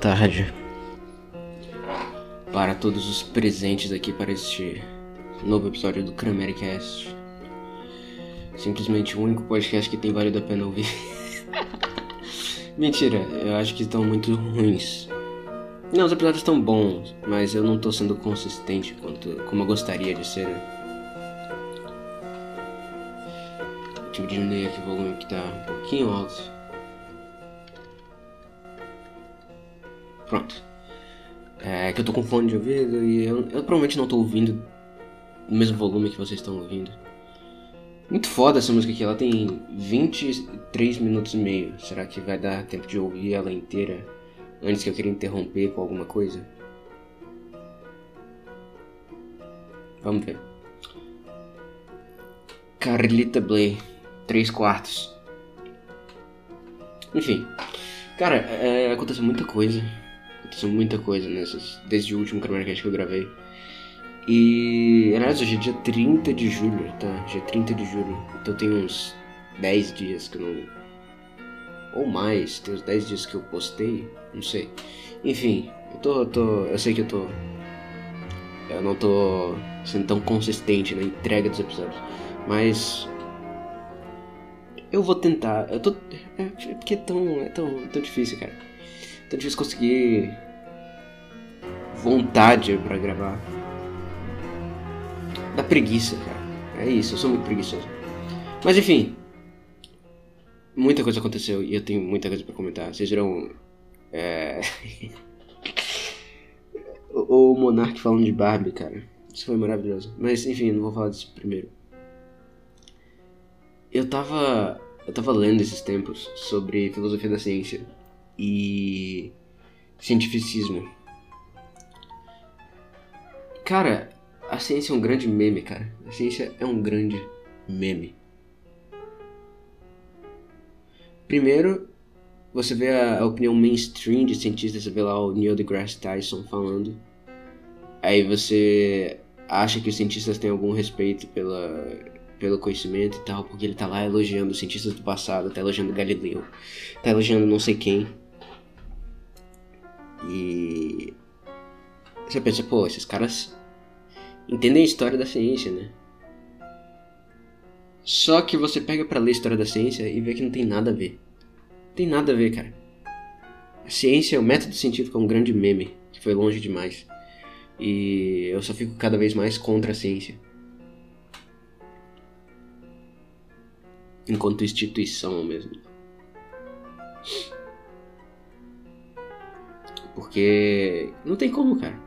Tarde para todos os presentes aqui para este novo episódio do Cramericast. Simplesmente o único podcast que tem valido a pena ouvir. Mentira, eu acho que estão muito ruins. Não, os episódios estão bons, mas eu não estou sendo consistente quanto como eu gostaria de ser. Deixa eu diminuir aqui o volume que tá um pouquinho alto. É que eu tô com fone de ouvido e eu, eu provavelmente não tô ouvindo o mesmo volume que vocês estão ouvindo. Muito foda essa música aqui, ela tem 23 minutos e meio. Será que vai dar tempo de ouvir ela inteira antes que eu queira interromper com alguma coisa? Vamos ver. Carlita Blay, 3 quartos. Enfim, cara, é, aconteceu muita coisa Aconteceu muita coisa nessas, desde o último Camarcast que eu gravei. E, aliás, hoje é dia 30 de julho, tá? Dia 30 de julho. Então tem uns 10 dias que eu não. Ou mais, tem uns 10 dias que eu postei, não sei. Enfim, eu tô, eu tô. Eu sei que eu tô. Eu não tô sendo tão consistente na entrega dos episódios. Mas. Eu vou tentar. Eu tô. É, é porque é tão, é tão, tão difícil, cara tão difícil conseguir vontade para gravar. Da preguiça, cara. É isso, eu sou muito preguiçoso. Mas enfim, muita coisa aconteceu e eu tenho muita coisa para comentar. Vocês viram é... o, o Monark falando de Barbie, cara. Isso foi maravilhoso. Mas enfim, não vou falar disso primeiro. Eu tava eu tava lendo esses tempos sobre filosofia da ciência e cientificismo. Cara, a ciência é um grande meme, cara. A ciência é um grande meme. Primeiro, você vê a, opinião mainstream de cientistas, você vê lá o Neil deGrasse Tyson falando. Aí você acha que os cientistas têm algum respeito pela, pelo conhecimento e tal, porque ele tá lá elogiando os cientistas do passado, tá elogiando Galileu, tá elogiando não sei quem. E você pensa, pô, esses caras entendem a história da ciência, né? Só que você pega para ler a história da ciência e vê que não tem nada a ver. Não tem nada a ver, cara. A ciência, o método científico é um grande meme, que foi longe demais. E eu só fico cada vez mais contra a ciência. Enquanto instituição mesmo. Porque não tem como, cara.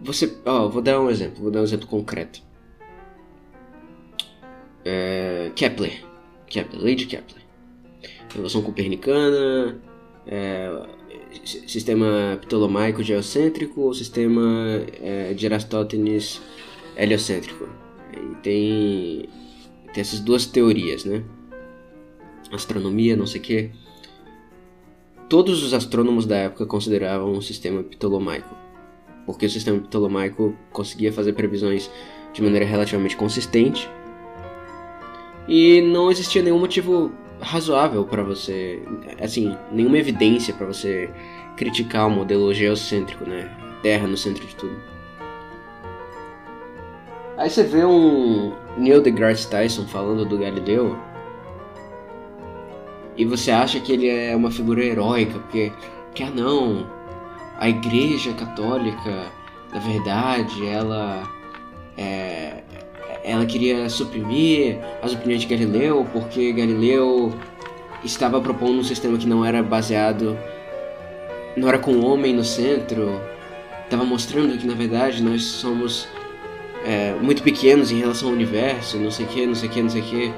Você, ó, vou dar um exemplo, vou dar um exemplo concreto. É, Kepler, Kepler, de Kepler. Revolução copernicana, é, sistema ptolomaico geocêntrico ou sistema é, de Aristóteles heliocêntrico. E tem, tem essas duas teorias, né? Astronomia, não sei o que todos os astrônomos da época consideravam o sistema ptolomaico, porque o sistema ptolomaico conseguia fazer previsões de maneira relativamente consistente e não existia nenhum motivo razoável para você, assim, nenhuma evidência para você criticar o modelo geocêntrico, né? Terra no centro de tudo. Aí você vê um Neil deGrasse Tyson falando do Galileu e você acha que ele é uma figura heróica, porque, porque ah não, a igreja católica, na verdade, ela é, ela queria suprimir as opiniões de Galileu, porque Galileu estava propondo um sistema que não era baseado, não era com o homem no centro, estava mostrando que na verdade nós somos é, muito pequenos em relação ao universo, não sei o que, não sei o que, não sei o que.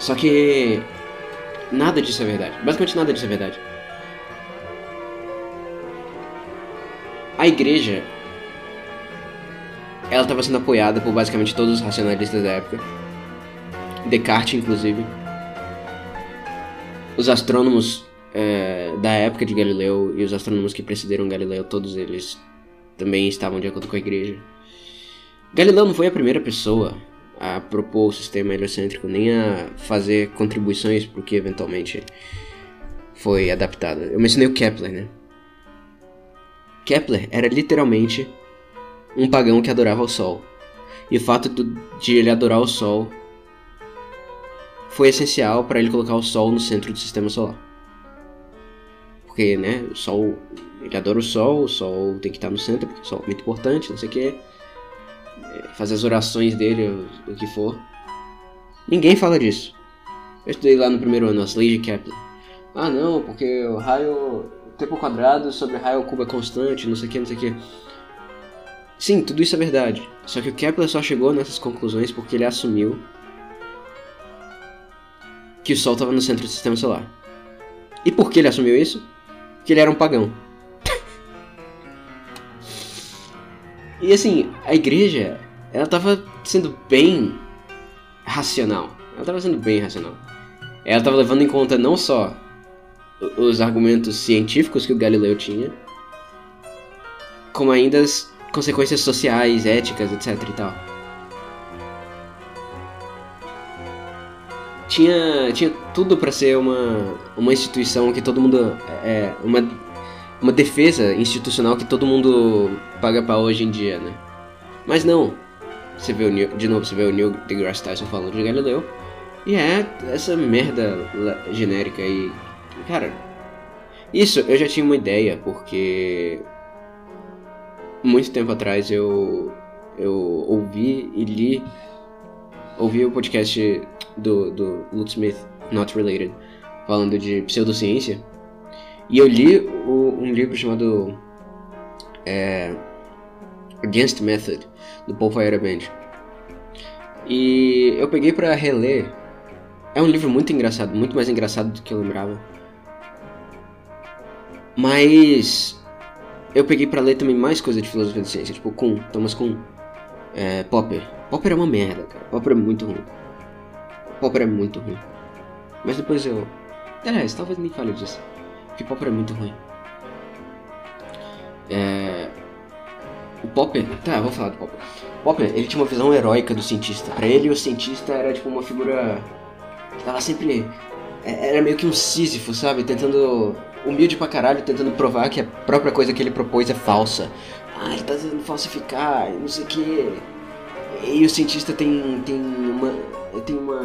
Só que Nada disso é verdade. Basicamente nada disso é verdade. A igreja ela estava sendo apoiada por basicamente todos os racionalistas da época. Descartes, inclusive. Os astrônomos é, da época de Galileu e os astrônomos que precederam Galileu, todos eles também estavam de acordo com a igreja. Galileu não foi a primeira pessoa a propor o sistema heliocêntrico, nem a fazer contribuições para o que eventualmente foi adaptado. Eu mencionei o Kepler, né? Kepler era literalmente um pagão que adorava o Sol. E o fato de ele adorar o Sol foi essencial para ele colocar o Sol no centro do sistema solar. Porque, né, o Sol, ele adora o Sol, o Sol tem que estar no centro, porque o Sol é muito importante, não sei o que. Fazer as orações dele, o, o que for. Ninguém fala disso. Eu estudei lá no primeiro ano, as leis de Kepler. Ah não, porque o raio tempo quadrado sobre raio cubo é constante, não sei o que, não sei o que. Sim, tudo isso é verdade. Só que o Kepler só chegou nessas conclusões porque ele assumiu que o Sol estava no centro do sistema solar. E por que ele assumiu isso? Porque ele era um pagão. E assim, a igreja, ela estava sendo bem racional. Ela estava sendo bem racional. Ela estava levando em conta não só os argumentos científicos que o Galileu tinha, como ainda as consequências sociais, éticas, etc e tal. Tinha, tinha tudo para ser uma, uma instituição que todo mundo. É, uma, uma defesa institucional que todo mundo paga para hoje em dia, né? Mas não. Você vê o Neil, de novo, você vê o Neil deGrasse Tyson falando de Galileu. E é essa merda genérica aí. Cara, isso eu já tinha uma ideia, porque muito tempo atrás eu, eu ouvi e li ouvi o podcast do, do Luke Smith, Not Related, falando de pseudociência. E eu li o, um livro chamado é, Against Method, do Paul Feyerabend. E eu peguei para reler. É um livro muito engraçado, muito mais engraçado do que eu lembrava. Mas eu peguei para ler também mais coisa de filosofia da ciência, tipo Kuhn, Thomas Kuhn, é, Popper. Popper é uma merda, cara. Popper é muito ruim. Popper é muito ruim. Mas depois eu. Aliás, talvez me fale disso. Que Popper é muito ruim. É. O Popper. Tá, vou falar do Popper. Popper, ele tinha uma visão heróica do cientista. Para ele, o cientista era tipo uma figura. que tava sempre. É, era meio que um Sísifo, sabe? Tentando humilde pra caralho, tentando provar que a própria coisa que ele propôs é falsa. Ah, ele tá tentando falsificar, não sei o que. E o cientista tem, tem uma. tem uma.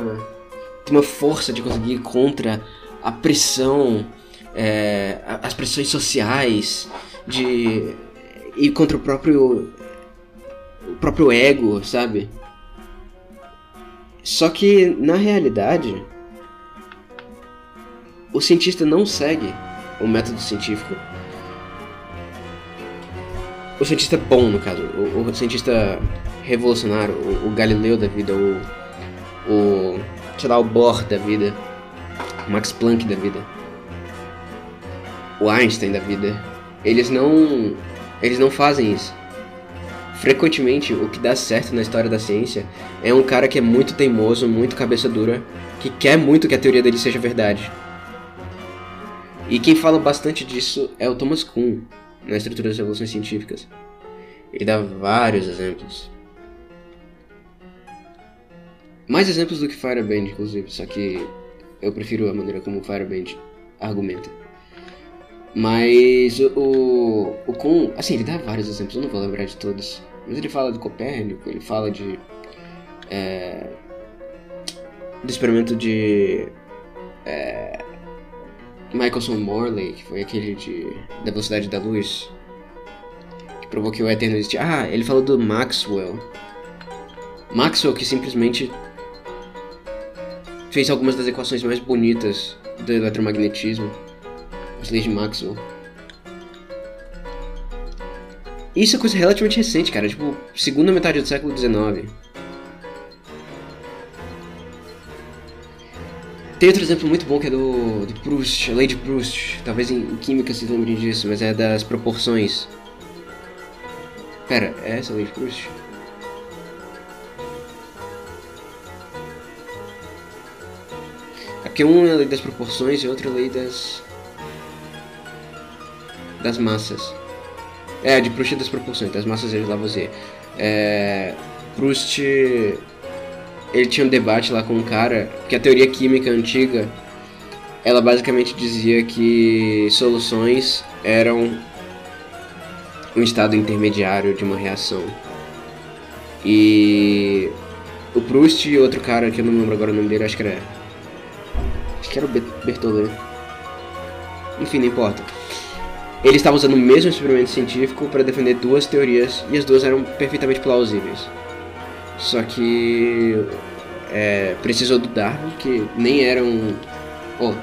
tem uma força de conseguir ir contra a pressão, é, as pressões sociais, de. e contra o próprio. o próprio ego, sabe? Só que na realidade o cientista não segue o método científico. O cientista bom, no caso, o, o cientista revolucionário, o, o, Galileu da vida, o, o, sei lá, o Bohr da vida, o Max Planck da vida, o Einstein da vida, eles não, eles não fazem isso. Frequentemente, o que dá certo na história da ciência é um cara que é muito teimoso, muito cabeça dura, que quer muito que a teoria dele seja verdade. E quem fala bastante disso é o Thomas Kuhn, na estrutura das revoluções científicas. Ele dá vários exemplos. Mais exemplos do que Fireband, inclusive, só que eu prefiro a maneira como Fireband argumenta. Mas o, o Kuhn, assim, ele dá vários exemplos, eu não vou lembrar de todos. Mas ele fala de Copérnico, ele fala de. É, do experimento de. É, Michaelson Morley, que foi aquele de, da velocidade da luz, que provou que o éter não existia. Ah, ele falou do Maxwell. Maxwell que simplesmente fez algumas das equações mais bonitas do eletromagnetismo, as leis de Maxwell. Isso é coisa relativamente recente, cara, tipo, segunda metade do século XIX. Tem outro exemplo muito bom que é do, do Proust, a lei de Proust. Talvez em, em química se lembrem disso, mas é das proporções. Pera, é essa a lei de Proust? É porque um é a lei das proporções e outro é a lei das. Das massas. É, de Proust das proporções, das massas de Lavoisier. É. Proust ele tinha um debate lá com um cara que a teoria química antiga ela basicamente dizia que soluções eram um estado intermediário de uma reação. E o Proust e outro cara que eu não lembro agora o nome dele, acho que era. Acho que era o. Enfim, não importa. Ele estava usando o mesmo experimento científico para defender duas teorias e as duas eram perfeitamente plausíveis. Só que é, precisou do Darwin, que nem era um. Oh,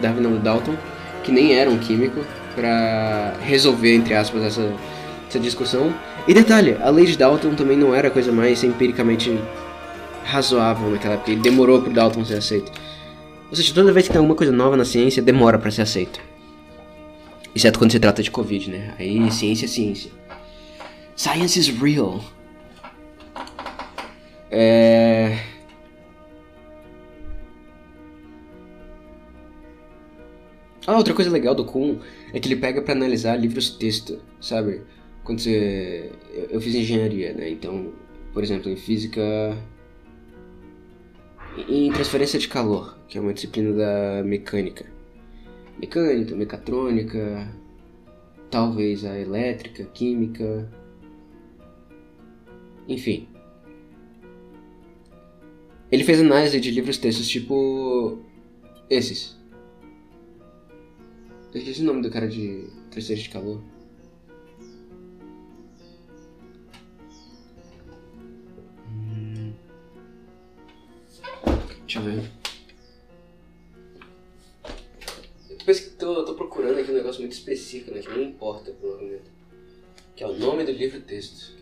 Darwin não, Dalton, que nem era um químico, para resolver, entre aspas, essa, essa discussão. E detalhe, a lei de Dalton também não era a coisa mais empiricamente razoável naquela época, e demorou pro Dalton ser aceito. Ou seja, toda vez que tem alguma coisa nova na ciência, demora para ser aceito. Exceto quando se trata de Covid, né? Aí ciência é ciência. Science is real. É. Ah, outra coisa legal do Kuhn é que ele pega para analisar livros texto, sabe? Quando você. Eu fiz engenharia, né? Então, por exemplo, em física. Em transferência de calor, que é uma disciplina da mecânica. Mecânica, mecatrônica, talvez a elétrica, química. Enfim. Ele fez análise de livros textos tipo. esses. Eu esqueci o nome do cara de Terceiro de Calor. Hum. Deixa eu ver. Depois que tô, tô procurando aqui um negócio muito específico, né? Que não importa, provavelmente. Que é o nome do livro texto.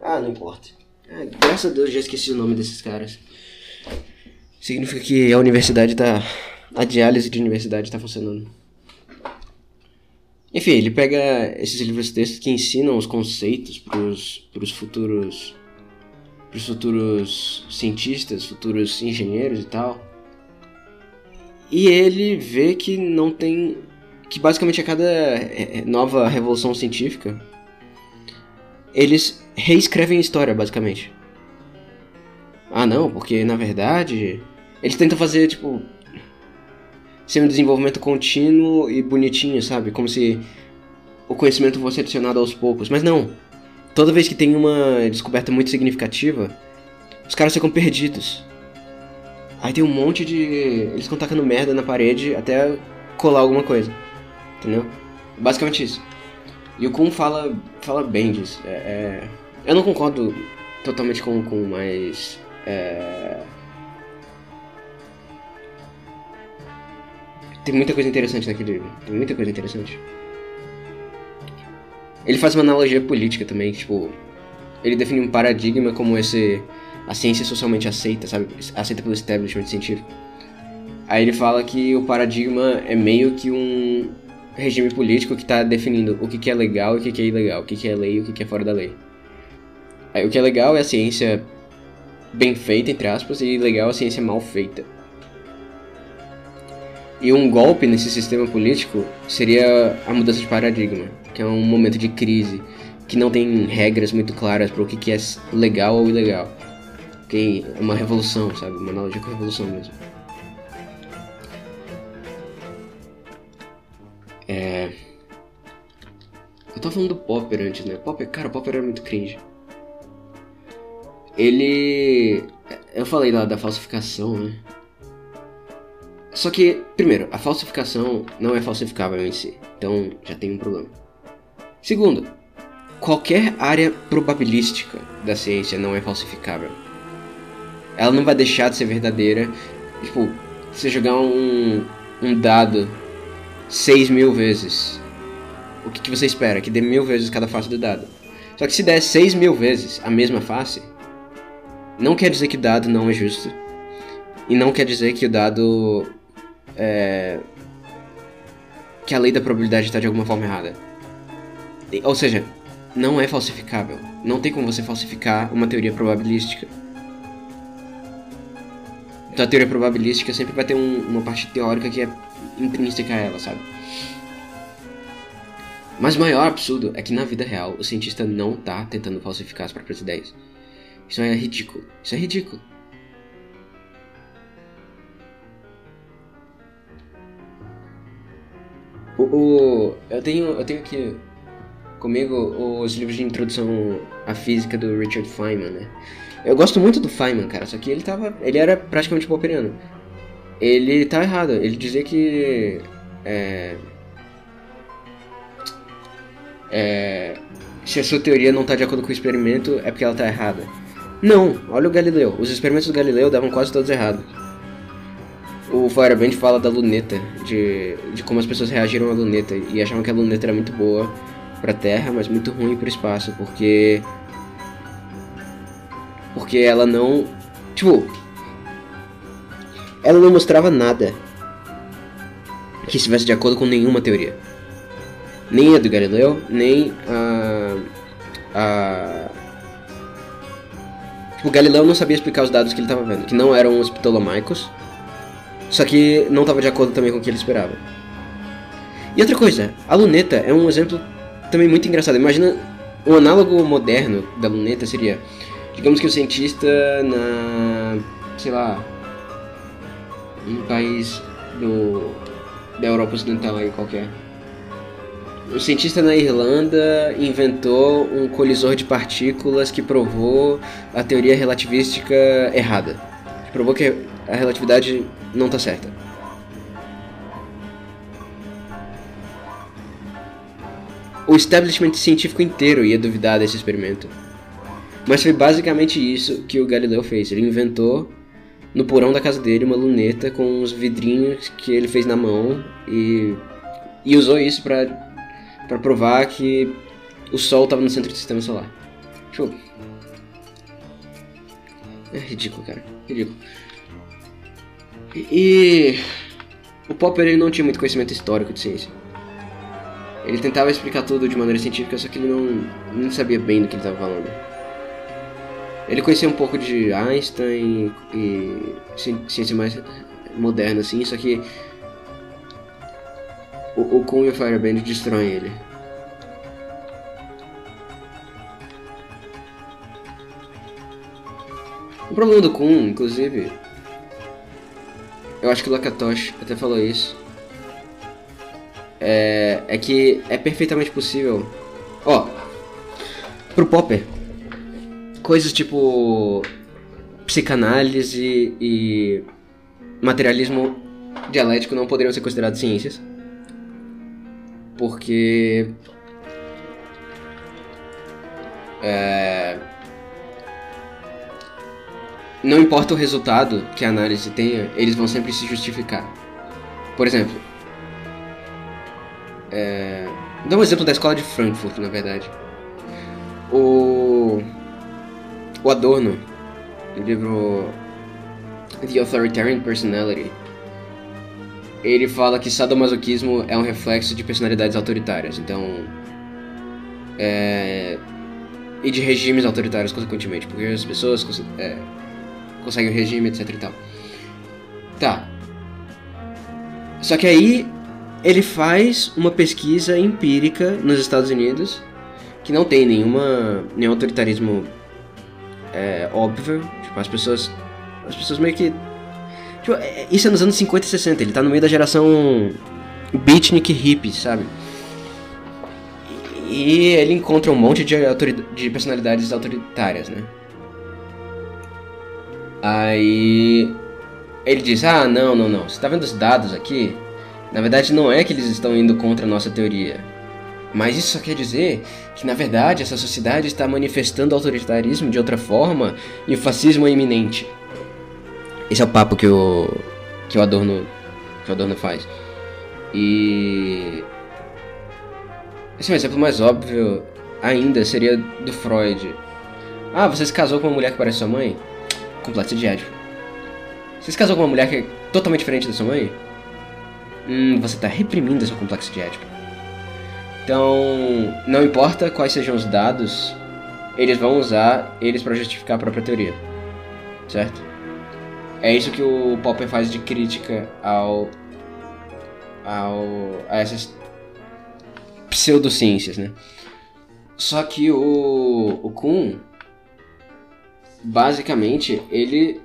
Ah, não importa. É, graças a Deus já esqueci o nome desses caras. Significa que a universidade tá. A diálise de universidade tá funcionando. Enfim, ele pega esses livros textos que ensinam os conceitos pros, pros futuros. pros futuros cientistas, futuros engenheiros e tal. E ele vê que não tem. que basicamente a cada é, é, nova revolução científica eles reescrevem a história, basicamente. Ah, não, porque na verdade eles tentam fazer tipo ser um desenvolvimento contínuo e bonitinho, sabe? Como se o conhecimento fosse adicionado aos poucos, mas não. Toda vez que tem uma descoberta muito significativa, os caras ficam perdidos. Aí tem um monte de. Eles ficam tacando merda na parede até colar alguma coisa. Entendeu? Basicamente isso. E o Kun fala, fala bem disso. É, é, eu não concordo totalmente com o Kun, mas. É, tem muita coisa interessante naquele livro. Tem muita coisa interessante. Ele faz uma analogia política também, tipo. Ele define um paradigma como esse. A ciência socialmente aceita, sabe? Aceita pelo establishment científico. Aí ele fala que o paradigma é meio que um regime político que está definindo o que, que é legal e o que, que é ilegal, o que, que é lei e o que, que é fora da lei. Aí, o que é legal é a ciência bem feita, entre aspas, e ilegal é a ciência mal feita. E um golpe nesse sistema político seria a mudança de paradigma, que é um momento de crise, que não tem regras muito claras para o que, que é legal ou ilegal. Que é uma revolução, sabe? Uma analogia com revolução mesmo. É... Eu tava falando do Popper antes, né? Popper, cara, o Popper era muito cringe. Ele. Eu falei lá da falsificação, né? Só que, primeiro, a falsificação não é falsificável em si, então já tem um problema. Segundo, qualquer área probabilística da ciência não é falsificável. Ela não vai deixar de ser verdadeira. Tipo, você jogar um, um dado 6 mil vezes. O que, que você espera? Que dê mil vezes cada face do dado. Só que se der 6 mil vezes a mesma face, não quer dizer que o dado não é justo. E não quer dizer que o dado. É, que a lei da probabilidade está de alguma forma errada. Ou seja, não é falsificável. Não tem como você falsificar uma teoria probabilística. Então a teoria probabilística sempre vai ter um, uma parte teórica que é intrínseca a ela, sabe? Mas o maior absurdo é que na vida real o cientista não tá tentando falsificar as próprias ideias. Isso é ridículo. Isso é ridículo. O, o, eu tenho eu tenho aqui comigo os livros de introdução à física do Richard Feynman, né? Eu gosto muito do Feynman, cara, só que ele tava. Ele era praticamente popperiano. Ele tá errado, ele dizia que. É, é, se a sua teoria não está de acordo com o experimento, é porque ela está errada. Não, olha o Galileu. Os experimentos do Galileu davam quase todos errados. O Feuerbach fala da luneta, de, de como as pessoas reagiram à luneta e achavam que a luneta era muito boa para a Terra, mas muito ruim para o espaço, porque porque ela não. Tipo. Ela não mostrava nada que estivesse de acordo com nenhuma teoria. Nem a do Galileu, nem a. a. O Galileu não sabia explicar os dados que ele estava vendo, que não eram os ptolomaicos, só que não estava de acordo também com o que ele esperava. E outra coisa, a luneta é um exemplo também muito engraçado. Imagina um análogo moderno da luneta seria Digamos que o cientista na. sei lá. um país do. da Europa Ocidental aí qualquer. O cientista na Irlanda inventou um colisor de partículas que provou a teoria relativística errada. Provou que a relatividade não está certa. O establishment científico inteiro ia duvidar desse experimento. Mas foi basicamente isso que o Galileu fez. Ele inventou no porão da casa dele uma luneta com uns vidrinhos que ele fez na mão e, e usou isso para provar que o Sol estava no centro do sistema solar. Show. É ridículo, cara. Ridículo. E, o Popper ele não tinha muito conhecimento histórico de ciência. Ele tentava explicar tudo de maneira científica, só que ele não, não sabia bem do que ele estava falando. Ele conhecia um pouco de Einstein e ciência mais moderna, assim, só que o, o Kuhn e o Fireband destroem ele. O problema do Kuhn, inclusive, eu acho que o Lakatosh até falou isso, é, é que é perfeitamente possível. Ó, pro Popper, coisas tipo psicanálise e materialismo dialético não poderiam ser considerados ciências. Porque. É, não importa o resultado que a análise tenha, eles vão sempre se justificar. Por exemplo, é, dá um exemplo da escola de Frankfurt, na verdade. O o Adorno, no livro The Authoritarian Personality, ele fala que sadomasoquismo é um reflexo de personalidades autoritárias, então. É, e de regimes autoritários, consequentemente, porque as pessoas é, conseguem o regime, etc e tal. Tá. Só que aí ele faz uma pesquisa empírica nos Estados Unidos que não tem nenhuma nenhum autoritarismo é, óbvio. Tipo, as pessoas. As pessoas meio que. Tipo, é, isso é nos anos 50 e 60, ele tá no meio da geração beatnik hippie, sabe? E ele encontra um monte de, de personalidades autoritárias, né? Aí ele diz: Ah, não, não, não. Você tá vendo os dados aqui? Na verdade, não é que eles estão indo contra a nossa teoria. Mas isso só quer dizer que, na verdade, essa sociedade está manifestando autoritarismo de outra forma e o fascismo é iminente. Esse é o papo que o, que o, Adorno, que o Adorno faz. E. Esse é um exemplo mais óbvio ainda seria do Freud. Ah, você se casou com uma mulher que parece sua mãe? Complexo de Édipo. Você se casou com uma mulher que é totalmente diferente da sua mãe? Hum, você está reprimindo seu complexo de Édipo. Então, não importa quais sejam os dados, eles vão usar eles para justificar a própria teoria. Certo? É isso que o Popper faz de crítica ao, ao a essas pseudociências, né? Só que o, o Kuhn, basicamente, ele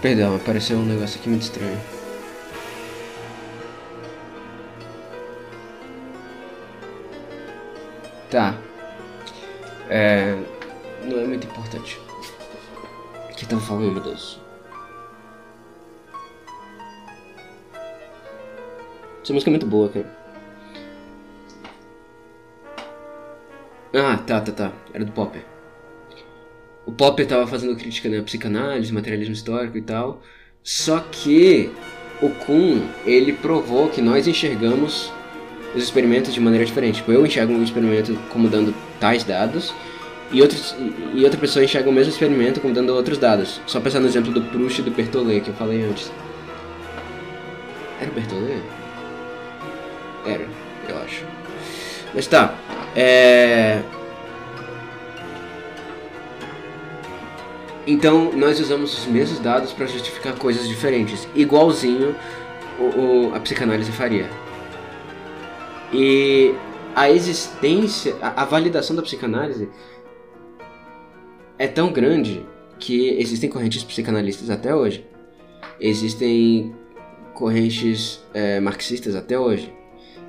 Perdão, apareceu um negócio aqui muito estranho. Tá. É. Não é muito importante. Que estão falando, meu Deus? Essa música é muito boa, cara. Ah, tá, tá, tá. Era do Popper o Popper estava fazendo crítica na né, psicanálise, materialismo histórico e tal. Só que o Kuhn, ele provou que nós enxergamos os experimentos de maneira diferente. Tipo, eu enxergo um experimento como dando tais dados e, outros, e outra pessoa enxerga o mesmo experimento como dando outros dados. Só pensar no exemplo do Proust e do Berthollet que eu falei antes. Era o Berthollet? Era, eu acho. Mas tá. É... Então nós usamos os mesmos dados para justificar coisas diferentes, igualzinho o, o, a psicanálise faria. E a existência, a, a validação da psicanálise é tão grande que existem correntes psicanalistas até hoje. Existem correntes é, marxistas até hoje.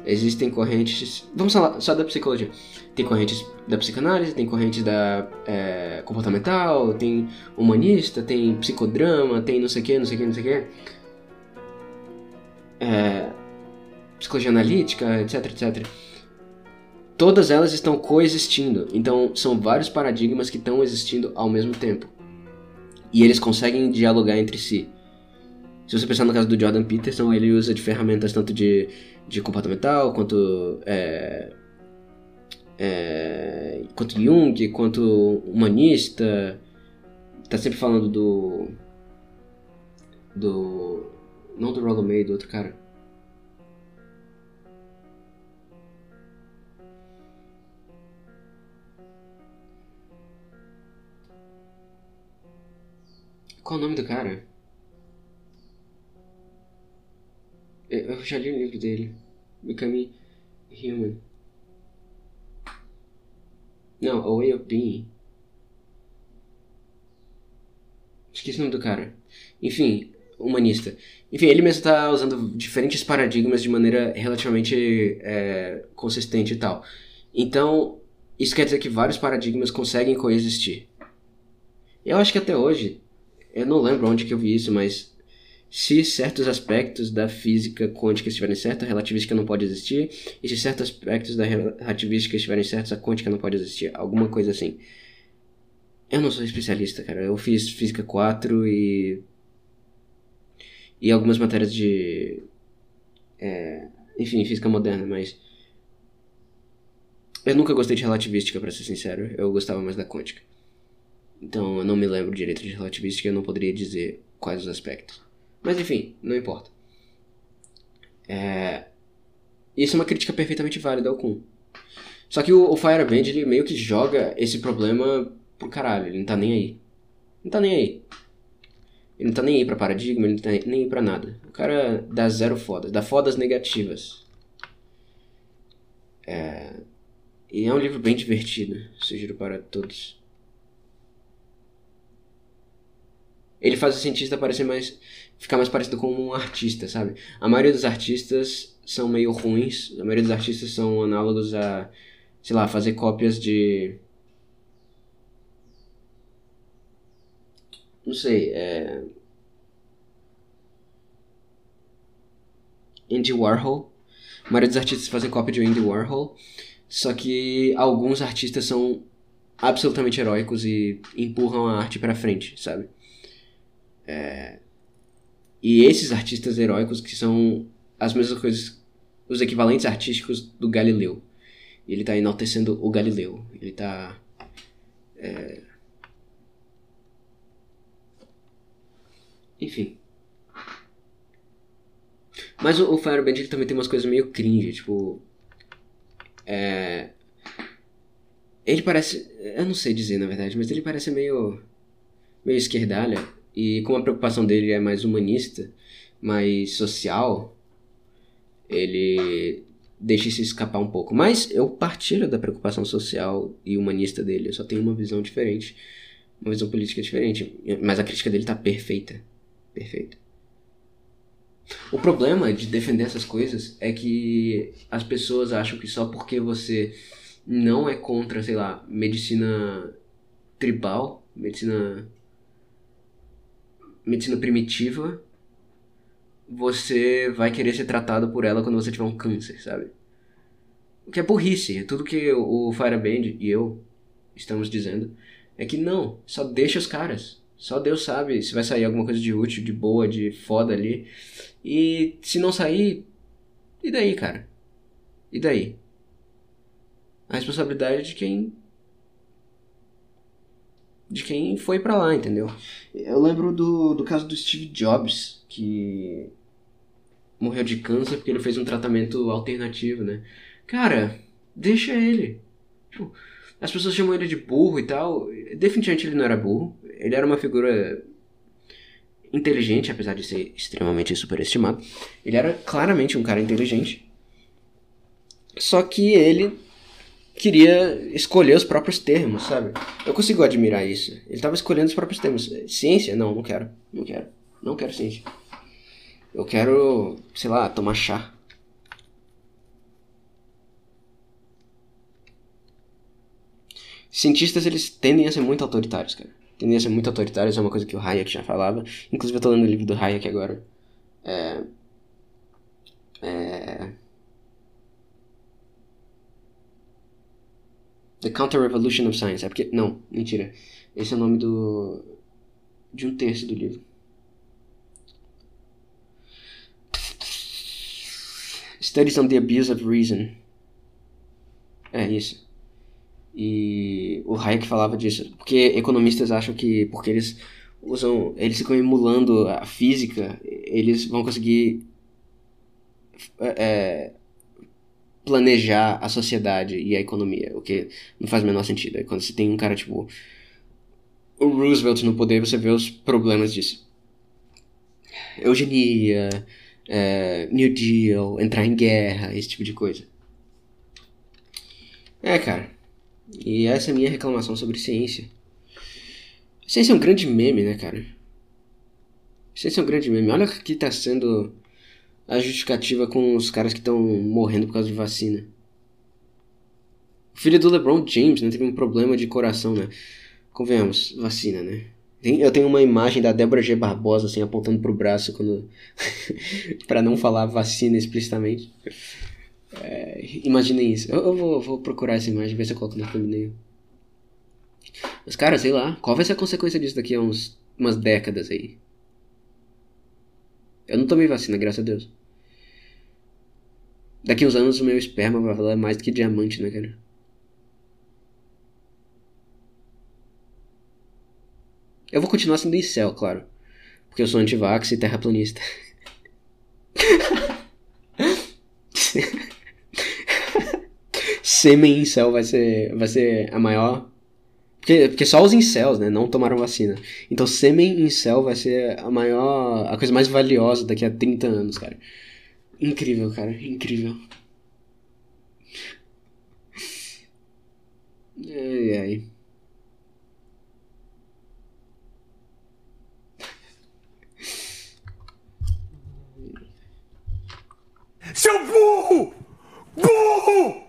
Existem correntes. Vamos falar só da psicologia. Tem correntes da psicanálise, tem correntes da é, comportamental, tem humanista, tem psicodrama, tem não sei o que, não sei o que, não sei o que. É, psicologia analítica, etc, etc. Todas elas estão coexistindo. Então, são vários paradigmas que estão existindo ao mesmo tempo. E eles conseguem dialogar entre si. Se você pensar no caso do Jordan Peterson, ele usa de ferramentas tanto de, de comportamental quanto é, é, quanto Jung, quanto humanista, tá sempre falando do. do. não do Rollo May, do outro cara. Qual o nome do cara? Eu já li o livro dele. Becoming Human. Não, A Way of Being. Esqueci o nome do cara. Enfim, humanista. Enfim, ele mesmo está usando diferentes paradigmas de maneira relativamente é, consistente e tal. Então, isso quer dizer que vários paradigmas conseguem coexistir. Eu acho que até hoje, eu não lembro onde que eu vi isso, mas se certos aspectos da física quântica estiverem certos, a relativística não pode existir, e se certos aspectos da relativística estiverem certos, a quântica não pode existir. Alguma coisa assim. Eu não sou especialista, cara. Eu fiz física 4 e. e algumas matérias de. É... enfim, física moderna, mas. Eu nunca gostei de relativística, para ser sincero. Eu gostava mais da quântica. Então eu não me lembro direito de relativística eu não poderia dizer quais os aspectos. Mas enfim, não importa. É... Isso é uma crítica perfeitamente válida ao Kun. Só que o, o Fireband, ele meio que joga esse problema pro caralho. Ele não tá nem aí. Não tá nem aí. Ele não tá nem aí pra paradigma, ele não tá nem aí pra nada. O cara dá zero fodas, dá fodas negativas. É... E é um livro bem divertido, sugiro para todos. Ele faz o cientista parecer mais ficar mais parecido com um artista, sabe? A maioria dos artistas são meio ruins, a maioria dos artistas são análogos a, sei lá, fazer cópias de. Não sei, é. Andy Warhol. A maioria dos artistas fazem cópia de Andy Warhol, só que alguns artistas são absolutamente heróicos e empurram a arte para frente, sabe? É, e esses artistas heróicos que são as mesmas coisas, os equivalentes artísticos do Galileu. Ele está enaltecendo o Galileu. Ele está. É... Enfim. Mas o, o Fireband ele também tem umas coisas meio cringe, tipo. É. Ele parece. Eu não sei dizer na verdade, mas ele parece meio. meio esquerdalha. E como a preocupação dele é mais humanista, mais social, ele deixa isso escapar um pouco. Mas eu partilho da preocupação social e humanista dele. Eu só tenho uma visão diferente, uma visão política diferente. Mas a crítica dele tá perfeita. Perfeita. O problema de defender essas coisas é que as pessoas acham que só porque você não é contra, sei lá, medicina tribal, medicina medicina primitiva, você vai querer ser tratado por ela quando você tiver um câncer, sabe? O que é burrice, é tudo que o Fireband e eu estamos dizendo é que não, só deixa os caras. Só Deus sabe se vai sair alguma coisa de útil, de boa, de foda ali. E se não sair, e daí, cara? E daí? A responsabilidade é de quem de quem foi para lá, entendeu? Eu lembro do, do caso do Steve Jobs, que morreu de câncer porque ele fez um tratamento alternativo, né? Cara, deixa ele. Tipo, as pessoas chamam ele de burro e tal. Definitivamente ele não era burro. Ele era uma figura inteligente, apesar de ser extremamente superestimado. Ele era claramente um cara inteligente. Só que ele queria escolher os próprios termos, sabe? Eu consigo admirar isso. Ele estava escolhendo os próprios termos. Ciência? Não, não quero. Não quero. Não quero ciência. Eu quero, sei lá, tomar chá. Cientistas, eles tendem a ser muito autoritários, cara. Tendem a ser muito autoritários, é uma coisa que o Hayek já falava. Inclusive, eu tô lendo o livro do Hayek agora. É... É... The Counter-Revolution of Science. É porque. Não, mentira. Esse é o nome do. de um terço do livro. Studies on the Abuse of Reason. É isso. E o Hayek falava disso. Porque economistas acham que porque eles usam. Eles ficam emulando a física, eles vão conseguir. É, planejar a sociedade e a economia, o que não faz o menor sentido. Aí quando você tem um cara tipo o Roosevelt no poder, você vê os problemas disso. Eugenia, é, New Deal, entrar em guerra, esse tipo de coisa. É, cara. E essa é a minha reclamação sobre ciência. Ciência é um grande meme, né, cara? Ciência é um grande meme. Olha o que tá sendo a justificativa com os caras que estão morrendo por causa de vacina. O filho do LeBron James, né, teve um problema de coração, né? Convenhamos, vacina, né? Eu tenho uma imagem da Débora G. Barbosa, assim, apontando pro braço quando... para não falar vacina explicitamente. É, imaginem isso. Eu, eu vou, vou, procurar essa imagem, ver se eu coloco no thumbnail. Mas, cara, sei lá, qual vai ser a consequência disso daqui a uns, umas décadas aí? Eu não tomei vacina, graças a Deus. Daqui uns anos o meu esperma vai valer mais do que diamante, né, cara? Eu vou continuar sendo incel, claro. Porque eu sou antivax e terraplanista. Sêmen incel vai ser, vai ser a maior porque, porque só os incels, né, não tomaram vacina. Então sêmen incel vai ser a maior, a coisa mais valiosa daqui a 30 anos, cara. Incrível, cara, incrível. Ai, ai. Seu burro! Burro!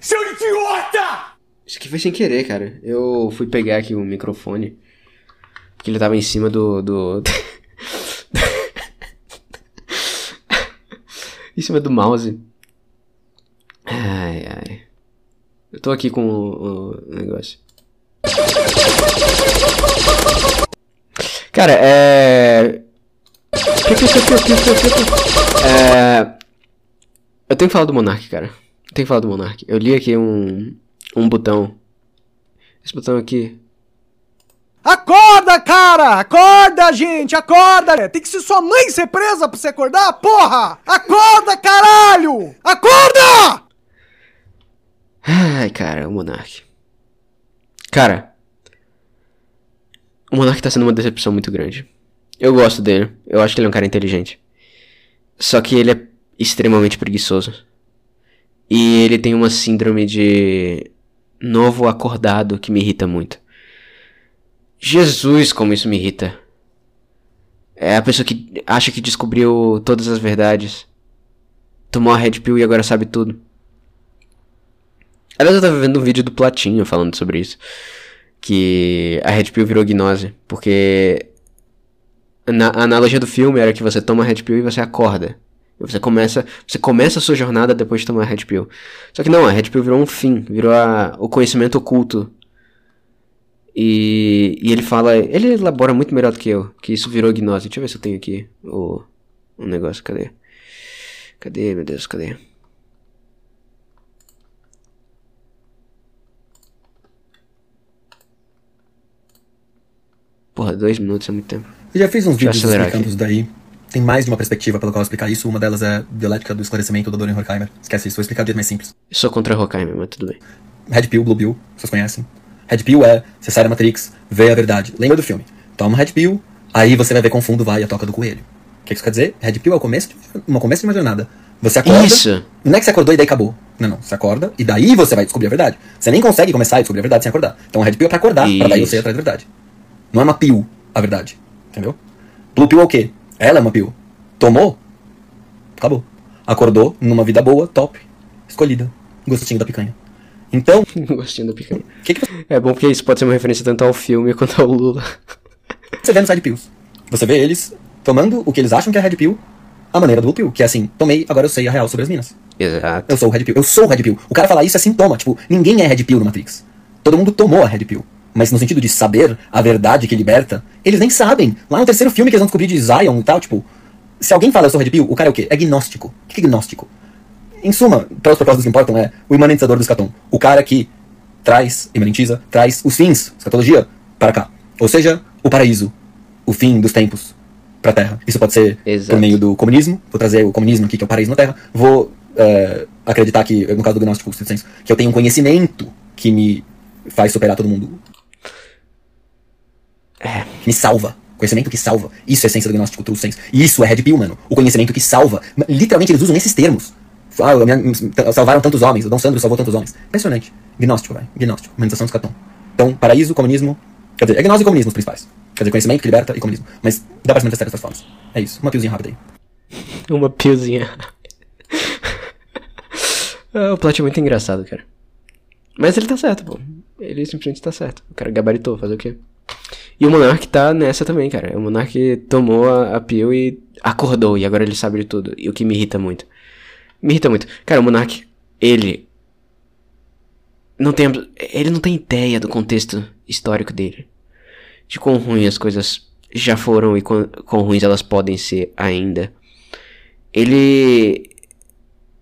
Seu idiota! Isso aqui foi sem querer, cara. Eu fui pegar aqui o microfone. Porque ele tava em cima do. do... em cima do mouse. Ai, ai. Eu tô aqui com o, o negócio. Cara, é. é... Eu tenho que falar do Monark, cara. Eu tenho que falar do Monark. Eu li aqui um, um botão. Esse botão aqui. Acorda, cara! Acorda, gente! Acorda! Tem que ser sua mãe ser presa pra você acordar, porra! Acorda, caralho! Acorda! Ai, cara, o Monark. Cara, o Monark tá sendo uma decepção muito grande. Eu gosto dele, eu acho que ele é um cara inteligente. Só que ele é extremamente preguiçoso. E ele tem uma síndrome de novo acordado que me irrita muito. Jesus, como isso me irrita. É a pessoa que acha que descobriu todas as verdades. Tomou a Red Pill e agora sabe tudo. Aliás, eu tava vendo um vídeo do Platinho falando sobre isso. Que a Red Pill virou gnose. Porque na, a analogia do filme era que você toma a Red Pill e você acorda. Você começa, você começa a sua jornada depois de tomar a Red Pill. Só que não, a Red Pill virou um fim, virou a, o conhecimento oculto. E, e ele fala, ele elabora muito melhor do que eu, que isso virou gnose. Deixa eu ver se eu tenho aqui o, o negócio, cadê? Cadê, meu Deus, cadê? Porra, dois minutos é muito tempo. Eu já fiz uns Deixa vídeos explicando isso daí. Tem mais de uma perspectiva pela qual explicar isso. Uma delas é dialética do esclarecimento do Doran Horkheimer. Esquece isso, vou explicar de jeito mais simples. Eu sou contra Horkheimer, mas tudo bem. Red Pill, Blue Pill, vocês conhecem. Red Pill é, você sai da Matrix, vê a verdade. Lembra do filme? Toma Red Pill, aí você vai ver com fundo vai a toca do coelho. O que isso quer dizer? Red Pill é o começo de, uma começo de uma jornada. Você acorda. Isso! Não é que você acordou e daí acabou. Não, não. Você acorda e daí você vai descobrir a verdade. Você nem consegue começar a descobrir a verdade sem acordar. Então Red Pill é pra acordar, pra daí Isso. você ir atrás da verdade. Não é uma pill a verdade. Entendeu? Blue Pill é o quê? Ela é uma pill. Tomou? Acabou. Acordou numa vida boa, top. Escolhida. Gostinho da picanha. Então, Gostinho da picanha. que, que você É bom porque isso pode ser uma referência tanto ao filme quanto ao Lula. vê nos Red Pills? Você vê eles tomando o que eles acham que é Red Pill, a maneira do Blue Pill, que é assim, tomei, agora eu sei a real sobre as minas. Exato. Eu sou o Red Pill. Eu sou o Red Pill. O cara falar isso é sintoma. Tipo, ninguém é Red Pill no Matrix. Todo mundo tomou a Red Pill. Mas no sentido de saber a verdade que liberta, eles nem sabem. Lá no terceiro filme que eles vão descobrir de Zion e tal, tipo, se alguém fala eu sou Red Pill, o cara é o quê? É gnóstico. O que é gnóstico? Em suma, para os propósitos que importam, é o imanentizador do escatom. O cara que traz, imanentiza, traz os fins, escatologia, para cá. Ou seja, o paraíso, o fim dos tempos para a Terra. Isso pode ser Exato. por meio do comunismo, vou trazer o comunismo aqui, que é o paraíso na Terra, vou é, acreditar que, no caso do gnóstico, que eu tenho um conhecimento que me faz superar todo mundo. É. Me salva. Conhecimento que salva. Isso é essência do gnóstico true sense. E isso é Red Pill, mano. O conhecimento que salva. Literalmente eles usam esses termos. Ah, me- salvaram tantos homens, o Dom Sandro salvou tantos homens. Impressionante. Gnóstico, velho. Gnóstico. Humanização do escatom. Então, paraíso, comunismo. Quer dizer, é gnose e comunismo os principais. Quer dizer, conhecimento que liberta e comunismo. Mas dá pra se manifestar dessas formas. É isso. Uma piozinha rápida aí. Uma piozinha. Ah, o plot é muito engraçado, cara. Mas ele tá certo, pô. Ele simplesmente tá certo. O cara gabaritou, fazer o quê? E o Monark tá nessa também, cara. O Monark tomou a, a e acordou. E agora ele sabe de tudo. E o que me irrita muito. Me irrita muito. Cara, o Monark, ele. Não tem. Ele não tem ideia do contexto histórico dele. De quão ruim as coisas já foram e quão, quão ruins elas podem ser ainda. Ele.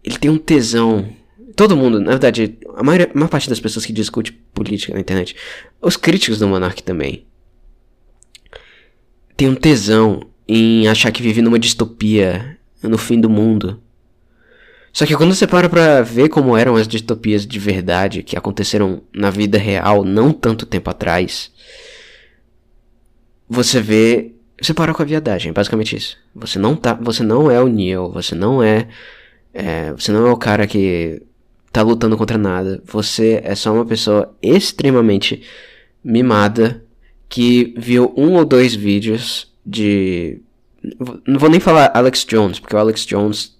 Ele tem um tesão. Todo mundo, na verdade, a maior, a maior parte das pessoas que discute política na internet, os críticos do Monark também, um tesão em achar que vive numa distopia no fim do mundo. Só que quando você para pra ver como eram as distopias de verdade que aconteceram na vida real não tanto tempo atrás, você vê. Você para com a viadagem, basicamente isso. Você não tá. Você não é o Neo, você não é. é, você não é o cara que tá lutando contra nada. Você é só uma pessoa extremamente mimada que viu um ou dois vídeos de. Não vou nem falar Alex Jones, porque o Alex Jones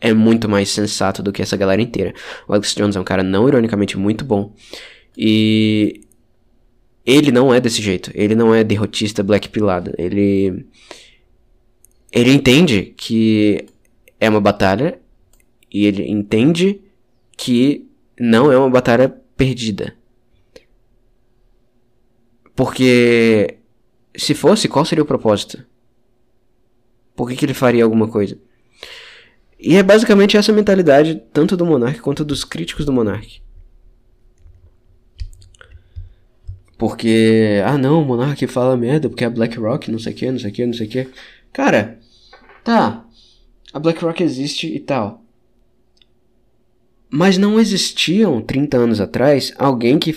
é muito mais sensato do que essa galera inteira. O Alex Jones é um cara não ironicamente muito bom. E ele não é desse jeito. Ele não é derrotista black pilado. Ele ele entende que é uma batalha e ele entende que não é uma batalha perdida. Porque se fosse, qual seria o propósito? Por que, que ele faria alguma coisa? E é basicamente essa mentalidade, tanto do Monark quanto dos críticos do Monark. Porque, ah não, o Monark fala merda porque é BlackRock, não sei o que, não sei o que, não sei o que. Cara, tá, a BlackRock existe e tal. Mas não existiam 30 anos atrás alguém que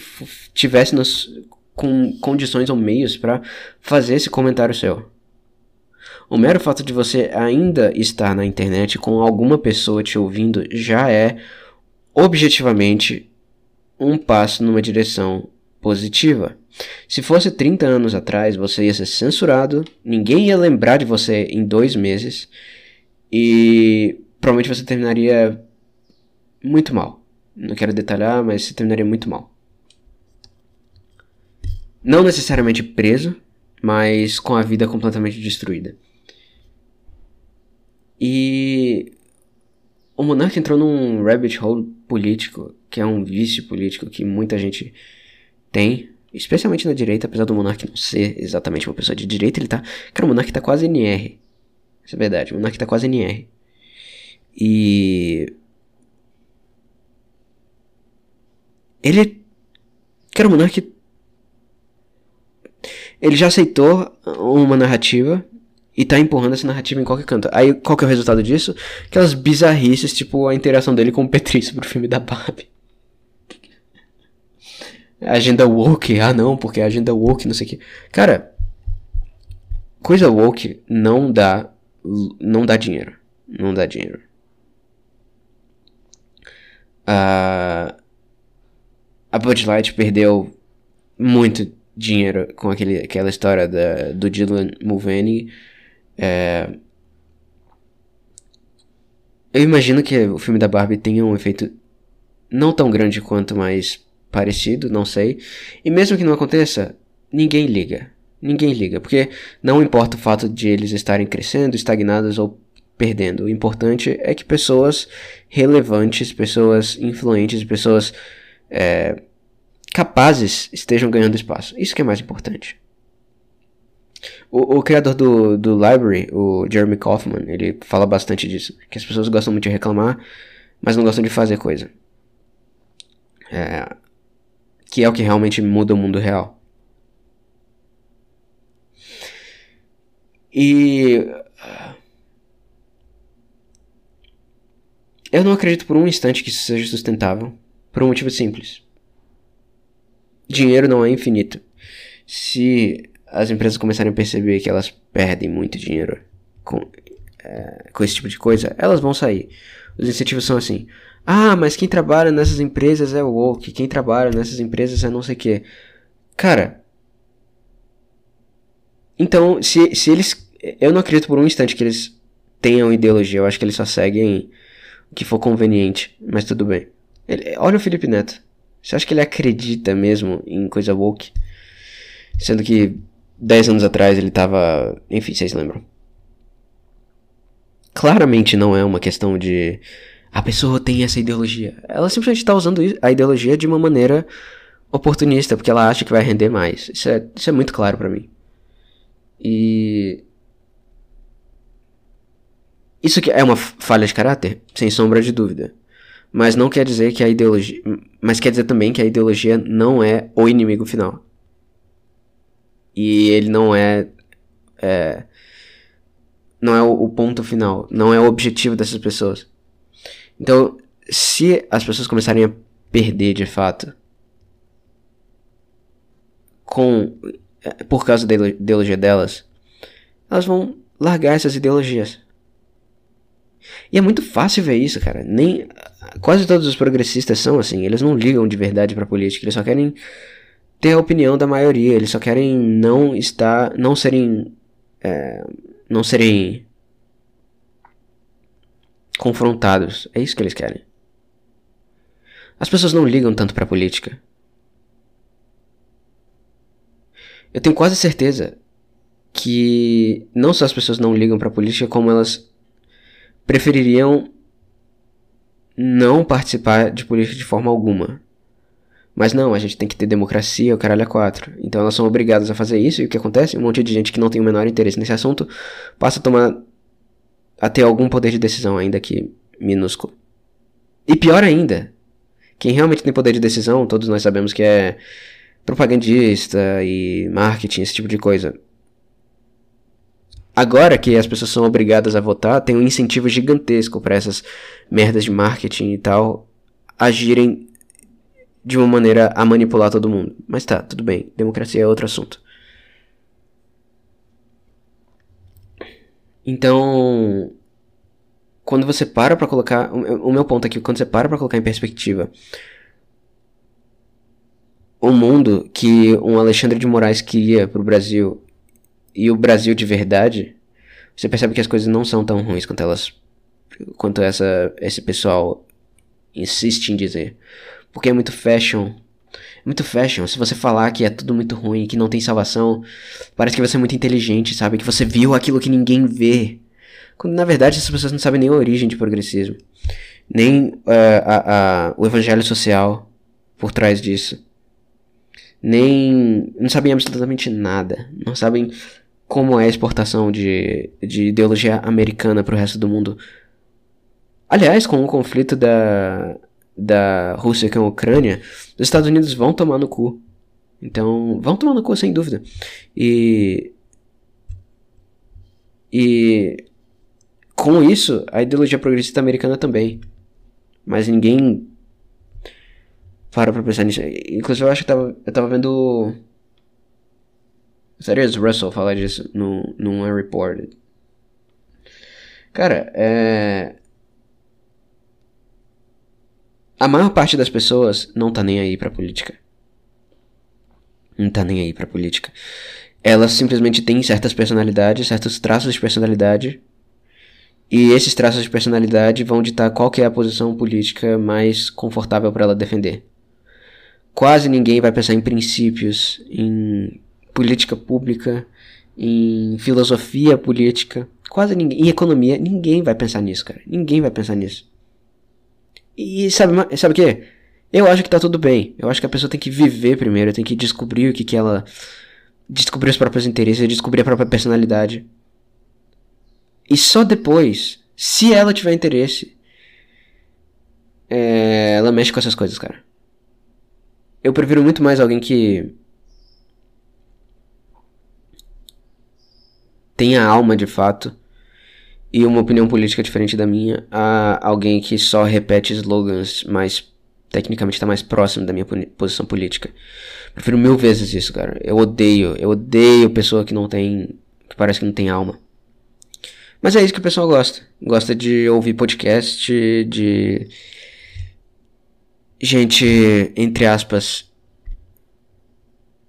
tivesse nos, com condições ou meios para fazer esse comentário seu. O mero fato de você ainda estar na internet com alguma pessoa te ouvindo já é objetivamente um passo numa direção positiva. Se fosse 30 anos atrás, você ia ser censurado, ninguém ia lembrar de você em dois meses e provavelmente você terminaria muito mal. Não quero detalhar, mas você terminaria muito mal. Não necessariamente preso, mas com a vida completamente destruída. E o Monark entrou num rabbit hole político, que é um vício político que muita gente tem, especialmente na direita, apesar do Monark não ser exatamente uma pessoa de direita, ele tá. Cara, o Monark tá quase NR. Isso é verdade, o Monark tá quase NR. E. Ele. Cara, o Monark. Ele já aceitou uma narrativa e tá empurrando essa narrativa em qualquer canto. Aí qual que é o resultado disso? Aquelas bizarrices, tipo a interação dele com o Petrício pro filme da Barbie. Agenda woke, ah não, porque é agenda woke, não sei o que. Cara, coisa woke não dá não dá dinheiro. Não dá dinheiro. A a Bud Light perdeu muito dinheiro com aquele, aquela história da, do Dylan Mulvaney. É... Eu imagino que o filme da Barbie tenha um efeito não tão grande quanto, mas parecido, não sei. E mesmo que não aconteça, ninguém liga. Ninguém liga, porque não importa o fato de eles estarem crescendo, estagnados ou perdendo. O importante é que pessoas relevantes, pessoas influentes, pessoas é, capazes estejam ganhando espaço. Isso que é mais importante. O, o, criador do, do Library, o Jeremy Kaufman, ele fala bastante disso. Que as pessoas gostam muito de reclamar, mas não gostam de fazer coisa. É, que é o que realmente muda o mundo real. E. Eu não acredito por um instante que isso seja sustentável. Por um motivo simples. Dinheiro não é infinito. Se as empresas começarem a perceber que elas perdem muito dinheiro com, é, com esse tipo de coisa, elas vão sair. Os incentivos são assim. Ah, mas quem trabalha nessas empresas é woke, quem trabalha nessas empresas é não sei o que. Cara. Então, se, se eles. Eu não acredito por um instante que eles tenham ideologia, eu acho que eles só seguem o que for conveniente, mas tudo bem. Ele, olha o Felipe Neto. Você acha que ele acredita mesmo em coisa woke? Sendo que 10 anos atrás ele tava. Enfim, vocês lembram. Claramente não é uma questão de. A pessoa tem essa ideologia. Ela simplesmente está usando a ideologia de uma maneira oportunista, porque ela acha que vai render mais. Isso é, isso é muito claro para mim. E. Isso que é uma falha de caráter? Sem sombra de dúvida. Mas não quer dizer que a ideologia. Mas quer dizer também que a ideologia não é o inimigo final. E ele não é. é não é o, o ponto final. Não é o objetivo dessas pessoas. Então, se as pessoas começarem a perder de fato. Com. Por causa da ideologia delas. Elas vão largar essas ideologias. E é muito fácil ver isso, cara. Nem quase todos os progressistas são assim. Eles não ligam de verdade para política. Eles só querem ter a opinião da maioria. Eles só querem não estar, não serem, é, não serem confrontados. É isso que eles querem. As pessoas não ligam tanto para política. Eu tenho quase certeza que não só as pessoas não ligam para política, como elas prefeririam não participar de política de forma alguma. Mas não, a gente tem que ter democracia, o caralho é quatro. Então elas são obrigadas a fazer isso, e o que acontece? Um monte de gente que não tem o menor interesse nesse assunto passa a tomar. a ter algum poder de decisão, ainda que minúsculo. E pior ainda, quem realmente tem poder de decisão, todos nós sabemos que é propagandista e marketing, esse tipo de coisa. Agora que as pessoas são obrigadas a votar, tem um incentivo gigantesco para essas merdas de marketing e tal agirem de uma maneira a manipular todo mundo. Mas tá, tudo bem. Democracia é outro assunto. Então, quando você para pra colocar. O meu ponto aqui, quando você para pra colocar em perspectiva o mundo que um Alexandre de Moraes queria pro Brasil e o Brasil de verdade, você percebe que as coisas não são tão ruins quanto elas. quanto essa, esse pessoal insiste em dizer. Porque é muito fashion. É muito fashion. Se você falar que é tudo muito ruim, que não tem salvação, parece que você é muito inteligente, sabe? Que você viu aquilo que ninguém vê. Quando na verdade essas pessoas não sabem nem a origem de progressismo. Nem uh, a, a, o evangelho social por trás disso. Nem. Não sabem absolutamente nada. Não sabem como é a exportação de, de ideologia americana para o resto do mundo. Aliás, com o conflito da, da Rússia com a Ucrânia, os Estados Unidos vão tomar no cu. Então, vão tomar no cu sem dúvida. E. E. Com isso, a ideologia progressista americana também. Mas ninguém. Para pra pensar nisso. Inclusive, eu acho que tava, eu tava vendo. Serious Russell falar disso no, num Unreported. Cara, é. A maior parte das pessoas não tá nem aí pra política. Não tá nem aí pra política. Elas simplesmente têm certas personalidades, certos traços de personalidade. E esses traços de personalidade vão ditar qual que é a posição política mais confortável para ela defender. Quase ninguém vai pensar em princípios, em política pública, em filosofia política. Quase ninguém. Em economia, ninguém vai pensar nisso, cara. Ninguém vai pensar nisso. E sabe, sabe o que? Eu acho que tá tudo bem. Eu acho que a pessoa tem que viver primeiro, tem que descobrir o que, que ela. Descobrir os próprios interesses, descobrir a própria personalidade. E só depois, se ela tiver interesse, é, ela mexe com essas coisas, cara. Eu prefiro muito mais alguém que tenha alma de fato e uma opinião política diferente da minha a alguém que só repete slogans, mas tecnicamente está mais próximo da minha posição política. Prefiro mil vezes isso, cara. Eu odeio, eu odeio pessoa que não tem, que parece que não tem alma. Mas é isso que o pessoal gosta. Gosta de ouvir podcast, de gente, entre aspas,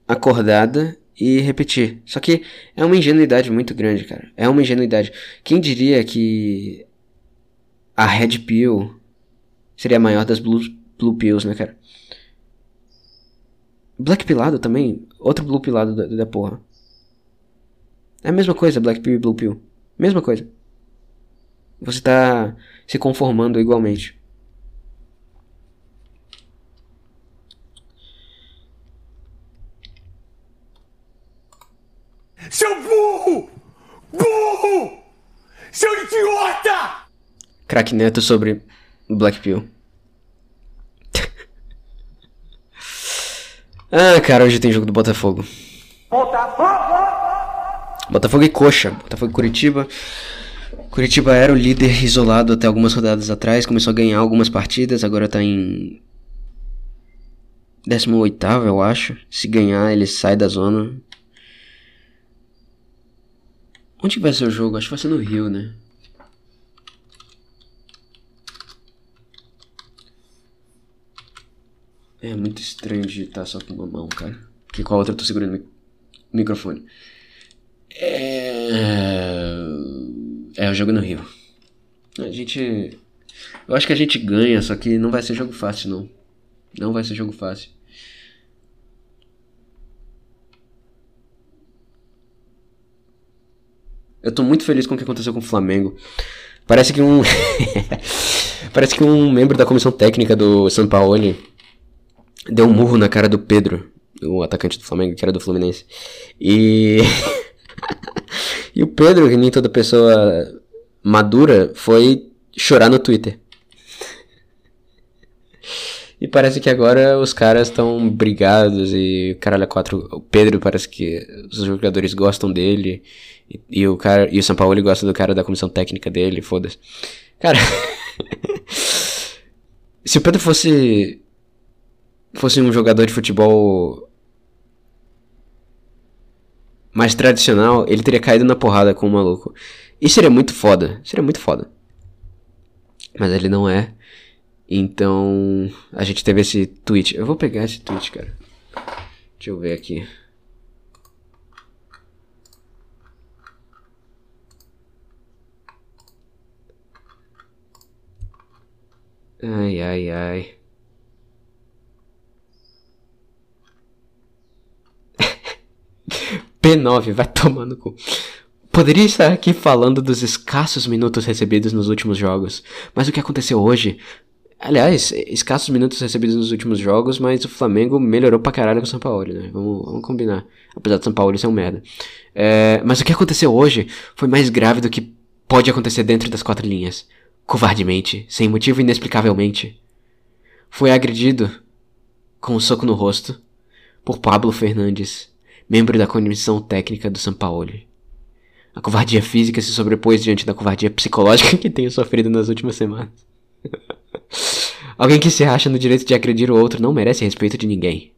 acordada e repetir. Só que é uma ingenuidade muito grande, cara. É uma ingenuidade. Quem diria que a Red Pill seria a maior das Blue, blue Pills, né, cara? Black Pilado também, outro Blue Pilado da, da porra. É a mesma coisa, Black Pill e Blue Pill. Mesma coisa. Você tá se conformando igualmente. Seu burro! Burro! Seu idiota! Crack Neto sobre Black Pill. ah, cara, hoje tem jogo do Botafogo. Botafogo! Botafogo e Coxa. Botafogo e Curitiba. Curitiba era o líder isolado até algumas rodadas atrás, começou a ganhar algumas partidas, agora tá em 18 eu acho. Se ganhar, ele sai da zona. Onde vai ser o jogo? Acho que vai ser no Rio, né? É muito estranho digitar só com uma mão, cara. Que com a outra eu tô segurando o microfone. É... É o jogo no Rio. A gente. Eu acho que a gente ganha, só que não vai ser jogo fácil, não. Não vai ser jogo fácil. Eu tô muito feliz com o que aconteceu com o Flamengo. Parece que um. Parece que um membro da comissão técnica do São Paulo deu um murro na cara do Pedro, o atacante do Flamengo, que era do Fluminense. E. e o Pedro, que nem toda pessoa madura, foi chorar no Twitter. E parece que agora os caras estão brigados e caralho, quatro. O Pedro parece que os jogadores gostam dele. E, e o cara. E o São Paulo gosta do cara da comissão técnica dele, foda-se. Cara. se o Pedro fosse. fosse um jogador de futebol mais tradicional, ele teria caído na porrada com o maluco. E seria muito foda. Seria muito foda. Mas ele não é. Então, a gente teve esse tweet. Eu vou pegar esse tweet, cara. Deixa eu ver aqui. Ai, ai, ai. P9, vai tomando cu. Poderia estar aqui falando dos escassos minutos recebidos nos últimos jogos, mas o que aconteceu hoje Aliás, escassos minutos recebidos nos últimos jogos, mas o Flamengo melhorou pra caralho com o São Paulo, né? Vamos, vamos combinar. Apesar do São Paulo ser um merda. É, mas o que aconteceu hoje foi mais grave do que pode acontecer dentro das quatro linhas. Covardemente, sem motivo inexplicavelmente. Foi agredido com um soco no rosto por Pablo Fernandes, membro da comissão técnica do São Paulo. A covardia física se sobrepôs diante da covardia psicológica que tenho sofrido nas últimas semanas. Alguém que se acha no direito de agredir o outro não merece respeito de ninguém.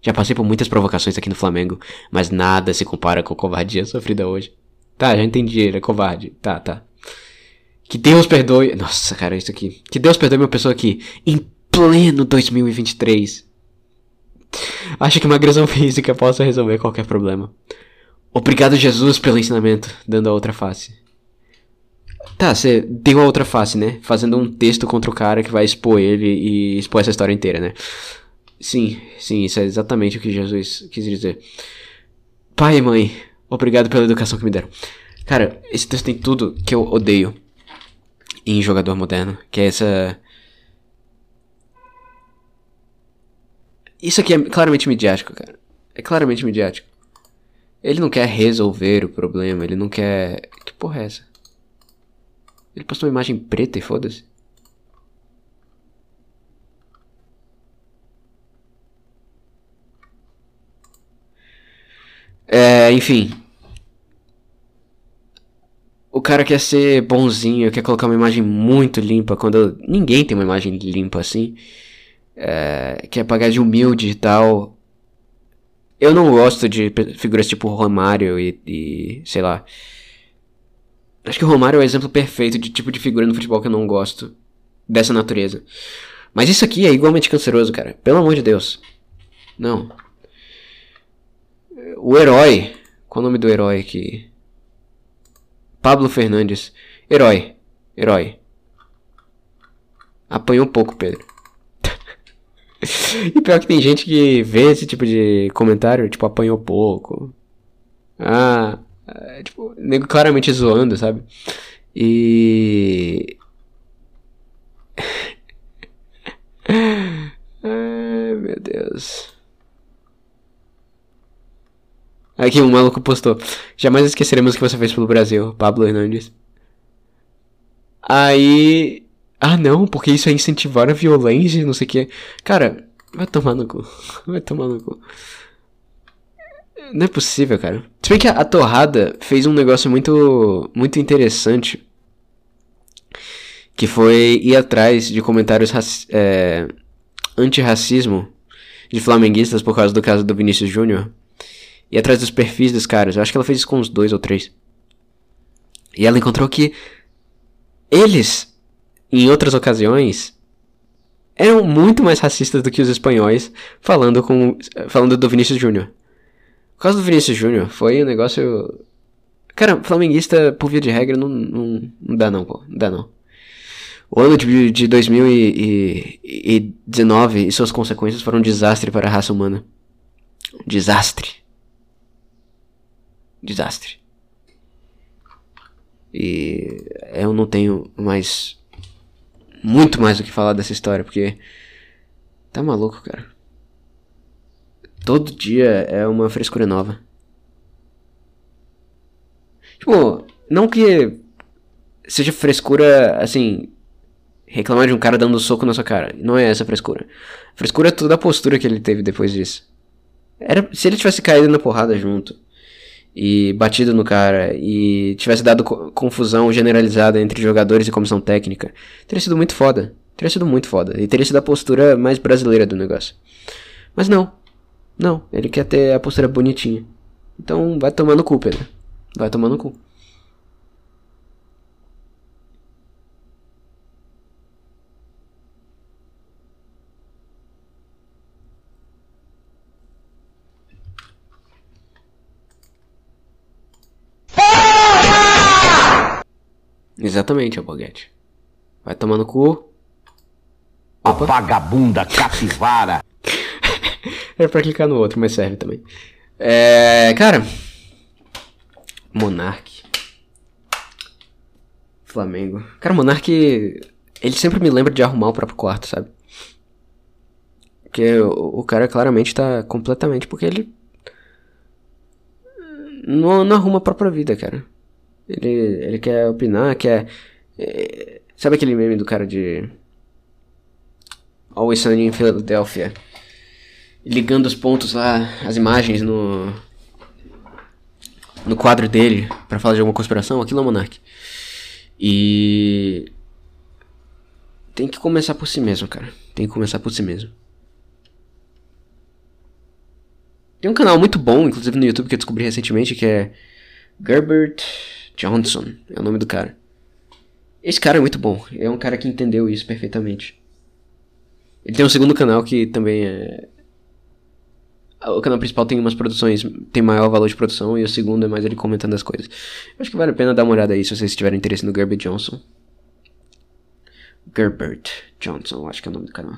Já passei por muitas provocações aqui no Flamengo, mas nada se compara com a covardia sofrida hoje. Tá, já entendi, ele é covarde. Tá, tá. Que Deus perdoe. Nossa, cara, isso aqui. Que Deus perdoe uma pessoa que, em pleno 2023, acha que uma agressão física possa resolver qualquer problema. Obrigado, Jesus, pelo ensinamento, dando a outra face. Tá, você deu a outra face, né? Fazendo um texto contra o cara que vai expor ele e expor essa história inteira, né? Sim, sim, isso é exatamente o que Jesus quis dizer. Pai e mãe, obrigado pela educação que me deram. Cara, esse texto tem tudo que eu odeio em jogador moderno, que é essa. Isso aqui é claramente midiático, cara. É claramente midiático. Ele não quer resolver o problema, ele não quer. Que porra é essa? Ele postou uma imagem preta e foda-se. É, enfim. O cara quer ser bonzinho, quer colocar uma imagem muito limpa, quando ninguém tem uma imagem limpa assim. É, quer pagar de humilde e tal. Eu não gosto de figuras tipo Romário e, e sei lá. Acho que o Romário é o exemplo perfeito de tipo de figura no futebol que eu não gosto dessa natureza. Mas isso aqui é igualmente canceroso, cara. Pelo amor de Deus. Não. O herói. Qual o nome do herói aqui? Pablo Fernandes. Herói. Herói. Apanhou um pouco, Pedro. e pior que tem gente que vê esse tipo de comentário, tipo, apanhou pouco. Ah, é, tipo, nego claramente zoando, sabe? E. Ai, meu Deus. Aqui um maluco postou. Jamais esqueceremos o que você fez pelo Brasil, Pablo Hernandes. Aí. Ah não, porque isso é incentivar a violência, não sei o que. Cara, vai tomar no cu. Vai tomar no cu. Não é possível, cara. Se bem que a, a Torrada fez um negócio muito, muito interessante. Que foi ir atrás de comentários é, antirracismo de flamenguistas por causa do caso do Vinícius Júnior. E atrás dos perfis dos caras. Eu acho que ela fez isso com uns dois ou três. E ela encontrou que eles, em outras ocasiões, eram muito mais racistas do que os espanhóis falando com falando do Vinícius Júnior. Por causa do Vinícius Júnior, foi um negócio. Cara, flamenguista, por via de regra, não, não, não dá não, pô. Não dá não. O ano de, de 2019 e suas consequências foram um desastre para a raça humana. Desastre. Desastre. E eu não tenho mais. Muito mais o que falar dessa história, porque. Tá maluco, cara. Todo dia é uma frescura nova. Tipo, não que seja frescura, assim, Reclamar de um cara dando soco na sua cara. Não é essa frescura. Frescura é toda a postura que ele teve depois disso. Era, se ele tivesse caído na porrada junto e batido no cara e tivesse dado co- confusão generalizada entre jogadores e comissão técnica, teria sido muito foda. Teria sido muito foda. E teria sido a postura mais brasileira do negócio. Mas não. Não. Ele quer ter a postura bonitinha. Então vai tomar no cu, Pedro. Vai tomar no cu. Exatamente, Alboguete. Vai tomar no cu. A vagabunda capivara. Era pra clicar no outro, mas serve também. É. Cara. Monark. Flamengo. Cara, Monark. Ele sempre me lembra de arrumar o próprio quarto, sabe? Porque o, o cara claramente tá completamente. Porque ele. Não, não arruma a própria vida, cara. Ele, ele quer opinar, quer. é, sabe aquele meme do cara de. Always Sunny em Philadelphia? ligando os pontos lá, as imagens no no quadro dele pra falar de alguma conspiração, aquilo é o Monark. E tem que começar por si mesmo, cara. Tem que começar por si mesmo. Tem um canal muito bom, inclusive no YouTube que eu descobri recentemente, que é Gerbert Johnson, é o nome do cara. Esse cara é muito bom, é um cara que entendeu isso perfeitamente. Ele tem um segundo canal que também é o canal principal tem umas produções, tem maior valor de produção, e o segundo é mais ele comentando as coisas. Acho que vale a pena dar uma olhada aí se vocês tiverem interesse no Gerbert Johnson. Gerbert Johnson, acho que é o nome do canal.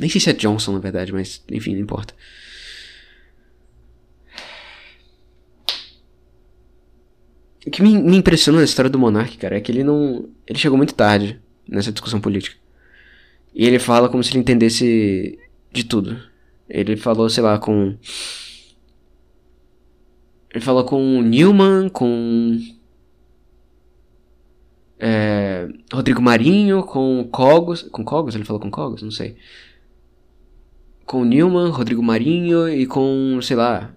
Nem sei se é Johnson na verdade, mas enfim, não importa. O que me, me impressiona na história do Monark, cara, é que ele não. Ele chegou muito tarde nessa discussão política. E ele fala como se ele entendesse de tudo. Ele falou, sei lá, com. Ele falou com Newman, com. É, Rodrigo Marinho, com Cogos. Com Cogos? Ele falou com Cogos? Não sei. Com Newman, Rodrigo Marinho e com, sei lá.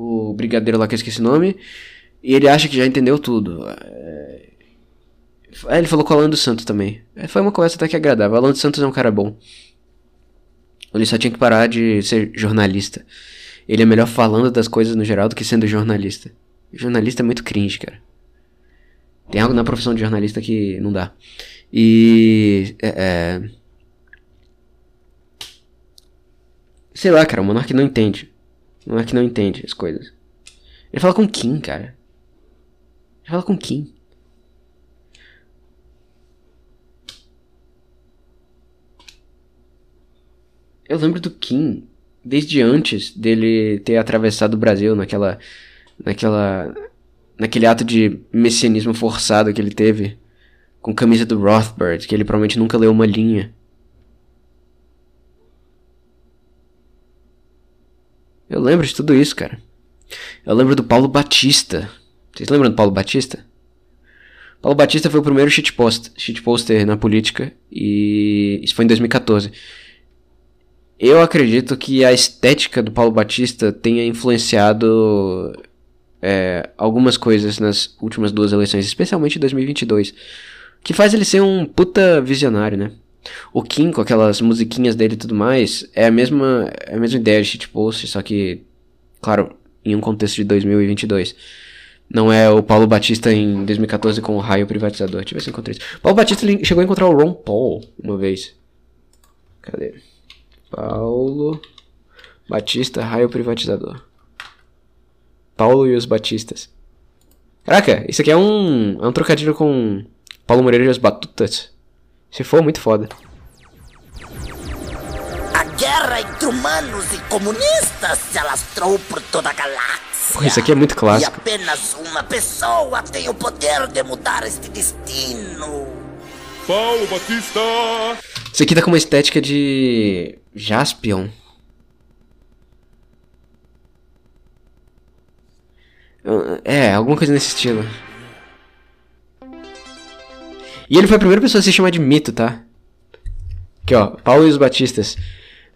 O brigadeiro lá que eu esqueci o nome. E ele acha que já entendeu tudo. É, é, ele falou com o Alan dos Santos também. É, Foi uma conversa até que agradável. O Alan dos Santos é um cara bom. Ele só tinha que parar de ser jornalista. Ele é melhor falando das coisas no geral do que sendo jornalista. Jornalista é muito cringe, cara. Tem algo na profissão de jornalista que não dá. E. É, é... Sei lá, cara, o Monark não entende. O Monark não entende as coisas. Ele fala com Kim, cara. Ele fala com Kim. Eu lembro do Kim desde antes dele ter atravessado o Brasil naquela naquela naquele ato de messianismo forçado que ele teve com camisa do Rothbard, que ele provavelmente nunca leu uma linha. Eu lembro de tudo isso, cara. Eu lembro do Paulo Batista. Vocês lembram do Paulo Batista? Paulo Batista foi o primeiro shitpost, shitposter na política e isso foi em 2014. Eu acredito que a estética do Paulo Batista tenha influenciado é, algumas coisas nas últimas duas eleições, especialmente em 2022, que faz ele ser um puta visionário, né? O Kim, com aquelas musiquinhas dele e tudo mais, é a mesma, é a mesma ideia de shitpost, só que, claro, em um contexto de 2022. Não é o Paulo Batista em 2014 com o raio privatizador. Deixa eu ver se encontrei isso. Paulo Batista chegou a encontrar o Ron Paul uma vez. Cadê? Paulo Batista, raio privatizador. Paulo e os Batistas. Caraca, isso aqui é um, é um trocadilho com Paulo Moreira e as Batutas. Se for, muito foda. A guerra entre humanos e comunistas se alastrou por toda a galáxia. Pô, isso aqui é muito E clássico. apenas uma pessoa tem o poder de mudar este destino. Paulo Batista! Isso aqui tá com uma estética de Jaspion. É, alguma coisa nesse estilo. E ele foi a primeira pessoa a se chamar de mito, tá? Aqui, ó. Paulo e os Batistas.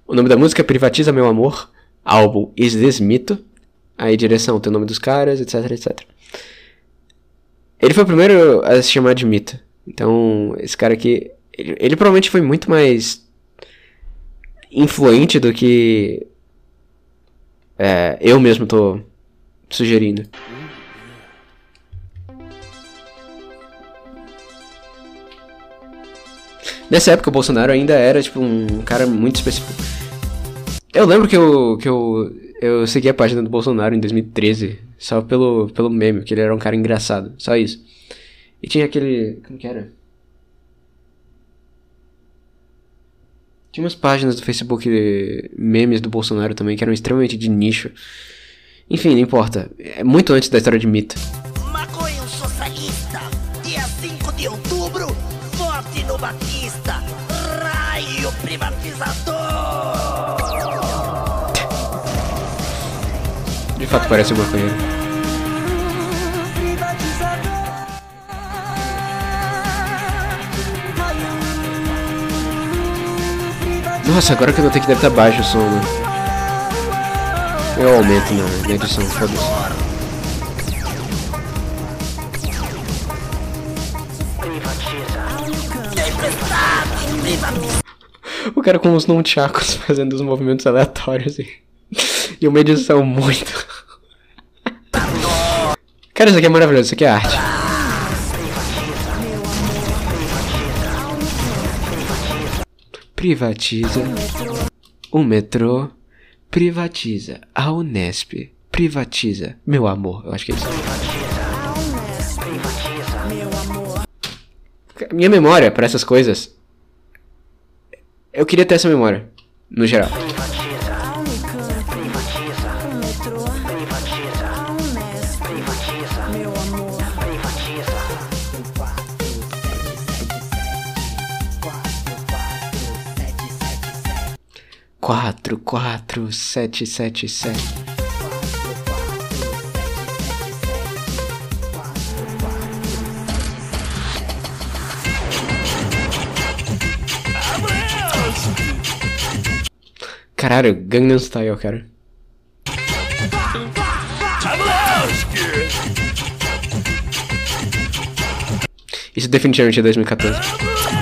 O nome da música é Privatiza Meu Amor. Álbum Is This Mito. Aí direção, tem o nome dos caras, etc, etc. Ele foi o primeiro a se chamar de mito. Então, esse cara aqui. Ele, ele provavelmente foi muito mais influente do que é, eu mesmo tô sugerindo. Nessa época o Bolsonaro ainda era tipo um cara muito específico. Eu lembro que eu, que eu, eu segui a página do Bolsonaro em 2013, só pelo, pelo meme, que ele era um cara engraçado, só isso. E tinha aquele. Como que era? Tinha umas páginas do Facebook memes do Bolsonaro também que eram extremamente de nicho. Enfim, não importa. É muito antes da história de mito. Maconha fato parece um maconheiro. Nossa, agora que eu notei que deve estar baixo o som, né? Eu aumento na, na edição, foda-se. O cara com os nunchakus fazendo os movimentos aleatórios e, e uma edição muito. Cara, isso aqui é maravilhoso, isso aqui é arte. Privatiza o metrô, privatiza a Unesp, privatiza meu amor. Eu acho que é isso. Minha memória para essas coisas. Eu queria ter essa memória, no geral. Quatro, quatro, sete, sete, sete. Caralho, Gangnam Style, cara. Isso definitivamente é 2014.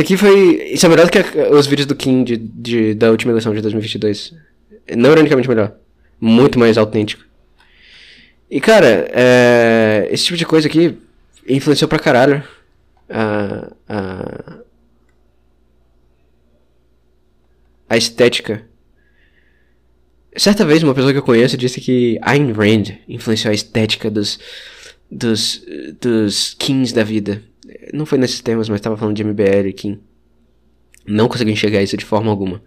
Isso aqui foi. Isso é melhor do que os vídeos do Kim de, de- da última eleição de 2022. Não ironicamente melhor. Muito mais autêntico. E cara, é, esse tipo de coisa aqui influenciou pra caralho a. a, a estética. Certa vez uma pessoa que eu conheço disse que Ayn Rand influenciou a estética dos. dos. dos Kings da vida. Não foi nesses termos, mas tava falando de MBL e Kim. Não consegui enxergar isso de forma alguma.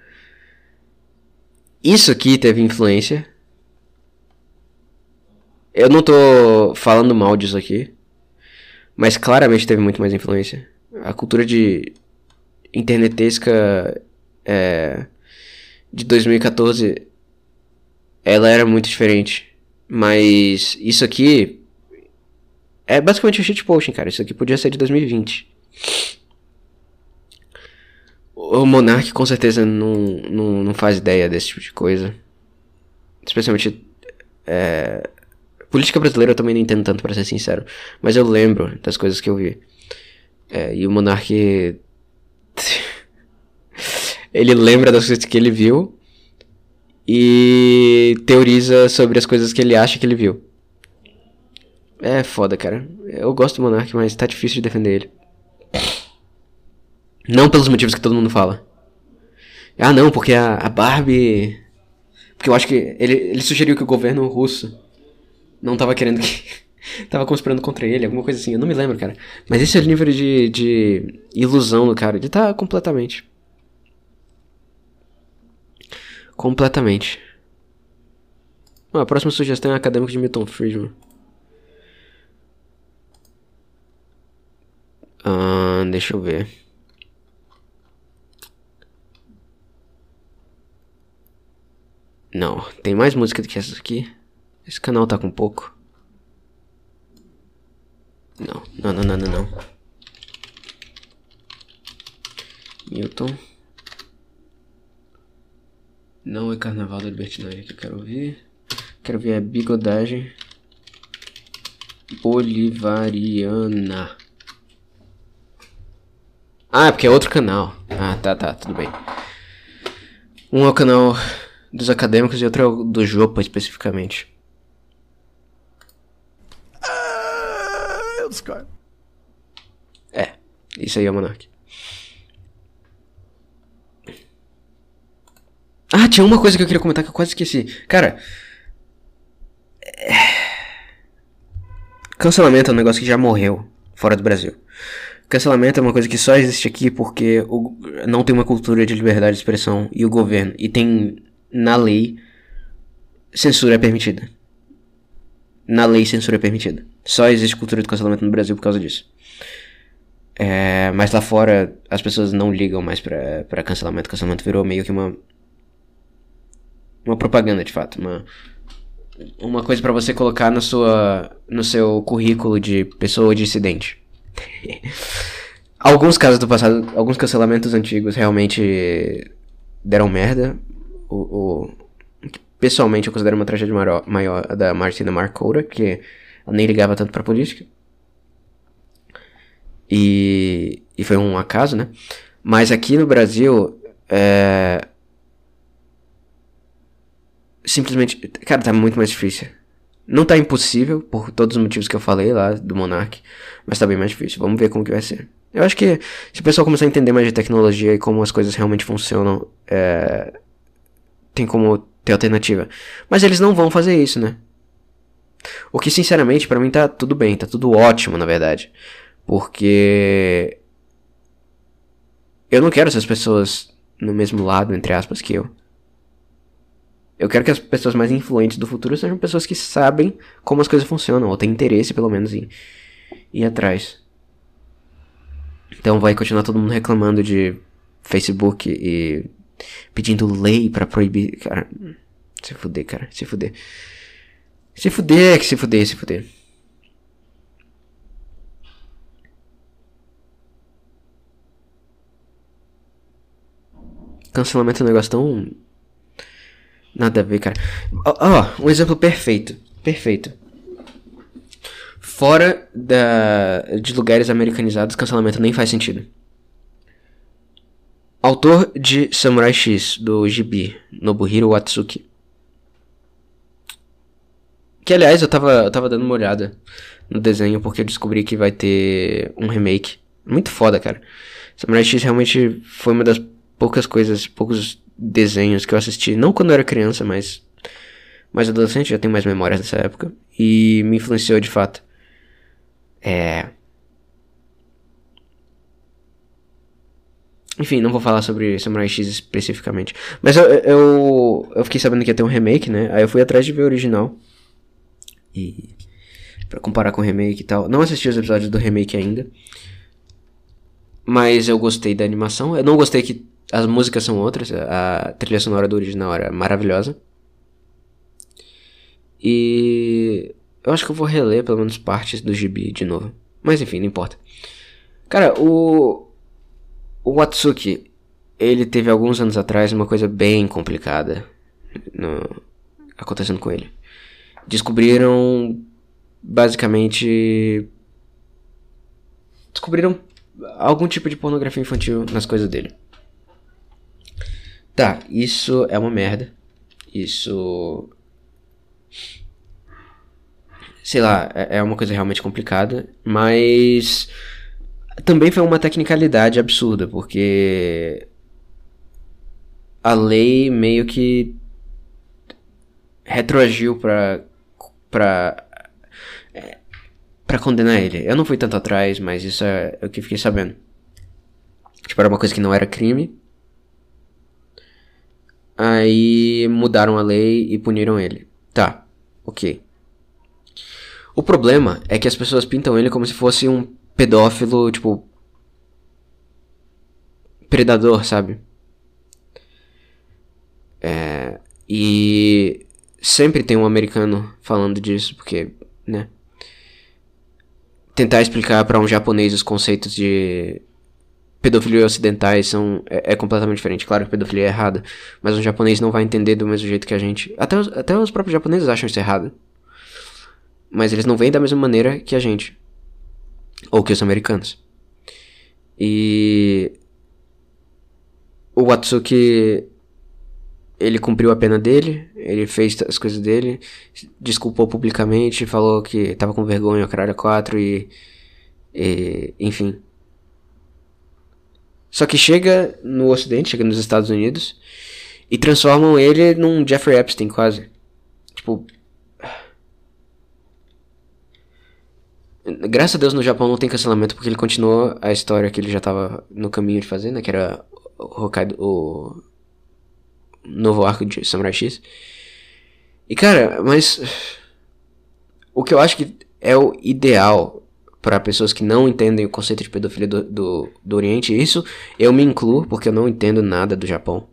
Isso aqui teve influência. Eu não tô falando mal disso aqui. Mas claramente teve muito mais influência. A cultura de internetesca é, de 2014 ela era muito diferente. Mas isso aqui é basicamente um shitposting, cara. Isso aqui podia ser de 2020. O Monark com certeza não, não, não faz ideia desse tipo de coisa. Especialmente. É... Política brasileira eu também não entendo tanto, pra ser sincero. Mas eu lembro das coisas que eu vi. É, e o Monark. ele lembra das coisas que ele viu. E teoriza sobre as coisas que ele acha que ele viu. É foda, cara. Eu gosto do Monark, mas tá difícil de defender ele. Não pelos motivos que todo mundo fala. Ah, não, porque a, a Barbie. Porque eu acho que. Ele, ele sugeriu que o governo russo não tava querendo que. tava conspirando contra ele, alguma coisa assim. Eu não me lembro, cara. Mas esse é o nível de, de ilusão do cara. Ele tá completamente. Completamente. Ah, a próxima sugestão é acadêmico de Milton Friedman. Deixa eu ver. Não, tem mais música do que essa aqui. Esse canal tá com pouco. Não, não, não, não, não, não. Milton. Não é Carnaval da Libertinagem que eu quero ouvir. Quero ver a bigodagem bolivariana. Ah, é porque é outro canal. Ah, tá, tá, tudo bem. Um é o canal dos acadêmicos e outro é o do Jopa especificamente. Ah, eu discordo. É, isso aí é o Monark. Ah, tinha uma coisa que eu queria comentar que eu quase esqueci. Cara. é- Cancelamento é um negócio que já morreu fora do Brasil. Cancelamento é uma coisa que só existe aqui porque o- não tem uma cultura de liberdade de expressão e o governo. E tem na lei censura é permitida. Na lei censura é permitida. Só existe cultura de cancelamento no Brasil por causa disso. É, mas lá fora as pessoas não ligam mais pra, pra cancelamento. Cancelamento virou meio que uma. Uma propaganda de fato. Uma, uma coisa pra você colocar na sua, no seu currículo de pessoa dissidente. alguns casos do passado, alguns cancelamentos antigos realmente deram merda. O, o- pessoalmente eu considero uma tragédia maior, maior da Martina Marcoura, que ela nem ligava tanto pra política. E, e foi um acaso, né? Mas aqui no Brasil, é, simplesmente, cara, tá muito mais difícil. Não tá impossível, por todos os motivos que eu falei lá do Monark, mas tá bem mais difícil. Vamos ver como que vai ser. Eu acho que se o pessoal começar a entender mais de tecnologia e como as coisas realmente funcionam, é, tem como ter alternativa. Mas eles não vão fazer isso, né? O que, sinceramente, pra mim tá tudo bem, tá tudo ótimo, na verdade. Porque. Eu não quero essas pessoas no mesmo lado, entre aspas, que eu. Eu quero que as pessoas mais influentes do futuro sejam pessoas que sabem como as coisas funcionam, ou têm interesse, pelo menos, em ir atrás. Então vai continuar todo mundo reclamando de Facebook e pedindo lei pra proibir. Cara, se fuder, cara, se fuder. Se fuder, que se fuder, se fuder. Cancelamento é um negócio tão. Nada a ver, cara. Ó, ó, um exemplo perfeito. Perfeito. Fora da, de lugares americanizados, cancelamento nem faz sentido. Autor de Samurai X, do Gibi, Nobuhiro Watsuki. Que aliás eu tava, eu tava dando uma olhada no desenho porque eu descobri que vai ter um remake. Muito foda, cara. Samurai X realmente foi uma das poucas coisas, poucos desenhos que eu assisti. Não quando eu era criança, mas mais adolescente, já tenho mais memórias dessa época. E me influenciou de fato. É. Enfim, não vou falar sobre Samurai X especificamente. Mas eu, eu, eu fiquei sabendo que ia ter um remake, né? Aí eu fui atrás de ver o original. E. Pra comparar com o remake e tal. Não assisti os episódios do remake ainda. Mas eu gostei da animação. Eu não gostei que as músicas são outras. A trilha sonora do original era maravilhosa. E. Eu acho que eu vou reler pelo menos partes do gibi de novo. Mas enfim, não importa. Cara, o. O Watsuki, ele teve alguns anos atrás uma coisa bem complicada no- acontecendo com ele. Descobriram basicamente descobriram algum tipo de pornografia infantil nas coisas dele. Tá, isso é uma merda. Isso sei lá, é é uma coisa realmente complicada, mas também foi uma tecnicalidade absurda, porque a lei meio que retroagiu pra pra pra condenar ele. Eu não fui tanto atrás, mas isso é o que fiquei sabendo. Tipo, era uma coisa que não era crime. Aí mudaram a lei e puniram ele. Tá, ok. O problema é que as pessoas pintam ele como se fosse um pedófilo, tipo, predador, sabe? É, e sempre tem um americano falando disso, porque, né? Tentar explicar para um japonês os conceitos de pedofilia ocidentais são é, é, completamente diferente. Claro que pedofilia é errada, mas um japonês não vai entender do mesmo jeito que a gente. Até os, até os próprios japoneses acham isso errado. Mas eles não veem da mesma maneira que a gente. Ou que os americanos. E. O Watsuki. Ele cumpriu a pena dele, ele fez as coisas dele, desculpou publicamente, falou que tava com vergonha, o caralho 4 e, e. Enfim. Só que chega no Ocidente, chega nos Estados Unidos e transformam ele num Jeffrey Epstein quase. Tipo, Graças a Deus no Japão não tem cancelamento porque ele continuou a história que ele já tava no caminho de fazer, né? Que era o Hokkaido, o novo arco de Samurai X. E cara, mas o que eu acho que é o ideal para pessoas que não entendem o conceito de pedofilia do, do, do Oriente, isso eu me incluo porque eu não entendo nada do Japão.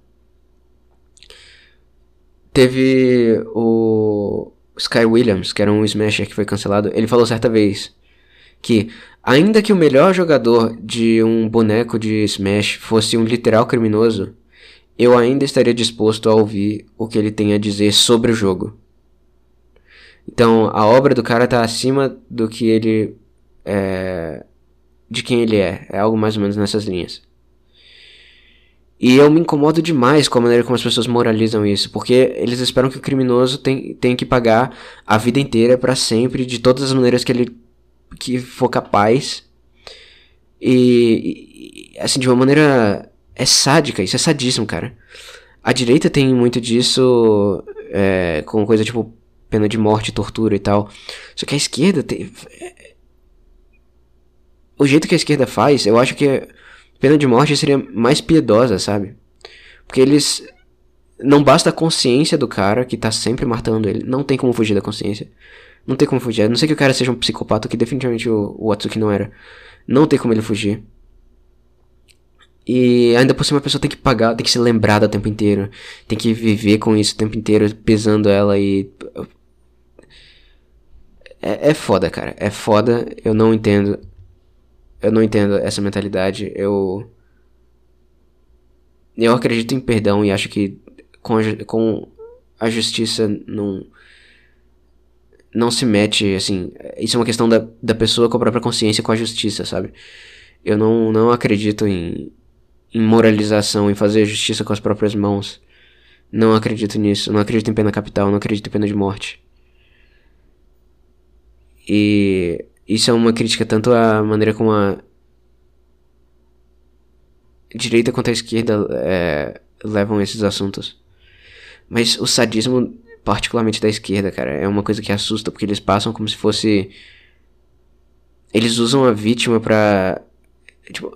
Teve o Sky Williams, que era um Smasher que foi cancelado, ele falou certa vez que, ainda que o melhor jogador de um boneco de Smash fosse um literal criminoso, eu ainda estaria disposto a ouvir o que ele tem a dizer sobre o jogo. Então, a obra do cara tá acima do que ele é. de quem ele é. É algo mais ou menos nessas linhas. E eu me incomodo demais com a maneira como as pessoas moralizam isso, porque eles esperam que o criminoso tem, tem que pagar a vida inteira para sempre, de todas as maneiras que ele que for capaz. E, e, assim, de uma maneira. É sádica, isso é sadismo, cara. A direita tem muito disso é, com coisa tipo pena de morte, tortura e tal. Só que a esquerda tem. O jeito que a esquerda faz, eu acho que pena de morte seria mais piedosa, sabe? Porque eles. Não basta a consciência do cara que tá sempre matando ele. Não tem como fugir da consciência. Não tem como fugir. A não sei que o cara seja um psicopata, que definitivamente o, o Atsuki não era. Não tem como ele fugir. E ainda por cima a pessoa tem que pagar, tem que ser lembrada o tempo inteiro. Tem que viver com isso o tempo inteiro, pesando ela e. É, é foda, cara. É foda. Eu não entendo. Eu não entendo essa mentalidade. Eu. Eu acredito em perdão e acho que com a, com a justiça não não se mete, assim. Isso é uma questão da, da pessoa com a própria consciência com a justiça, sabe? Eu não, não acredito em, em moralização, em fazer justiça com as próprias mãos. Não acredito nisso. Não acredito em pena capital, não acredito em pena de morte. E isso é uma crítica tanto à maneira como a direita quanto a esquerda é, levam esses assuntos. Mas o sadismo particularmente da esquerda, cara. É uma coisa que assusta porque eles passam como se fosse. Eles usam a vítima pra. Tipo.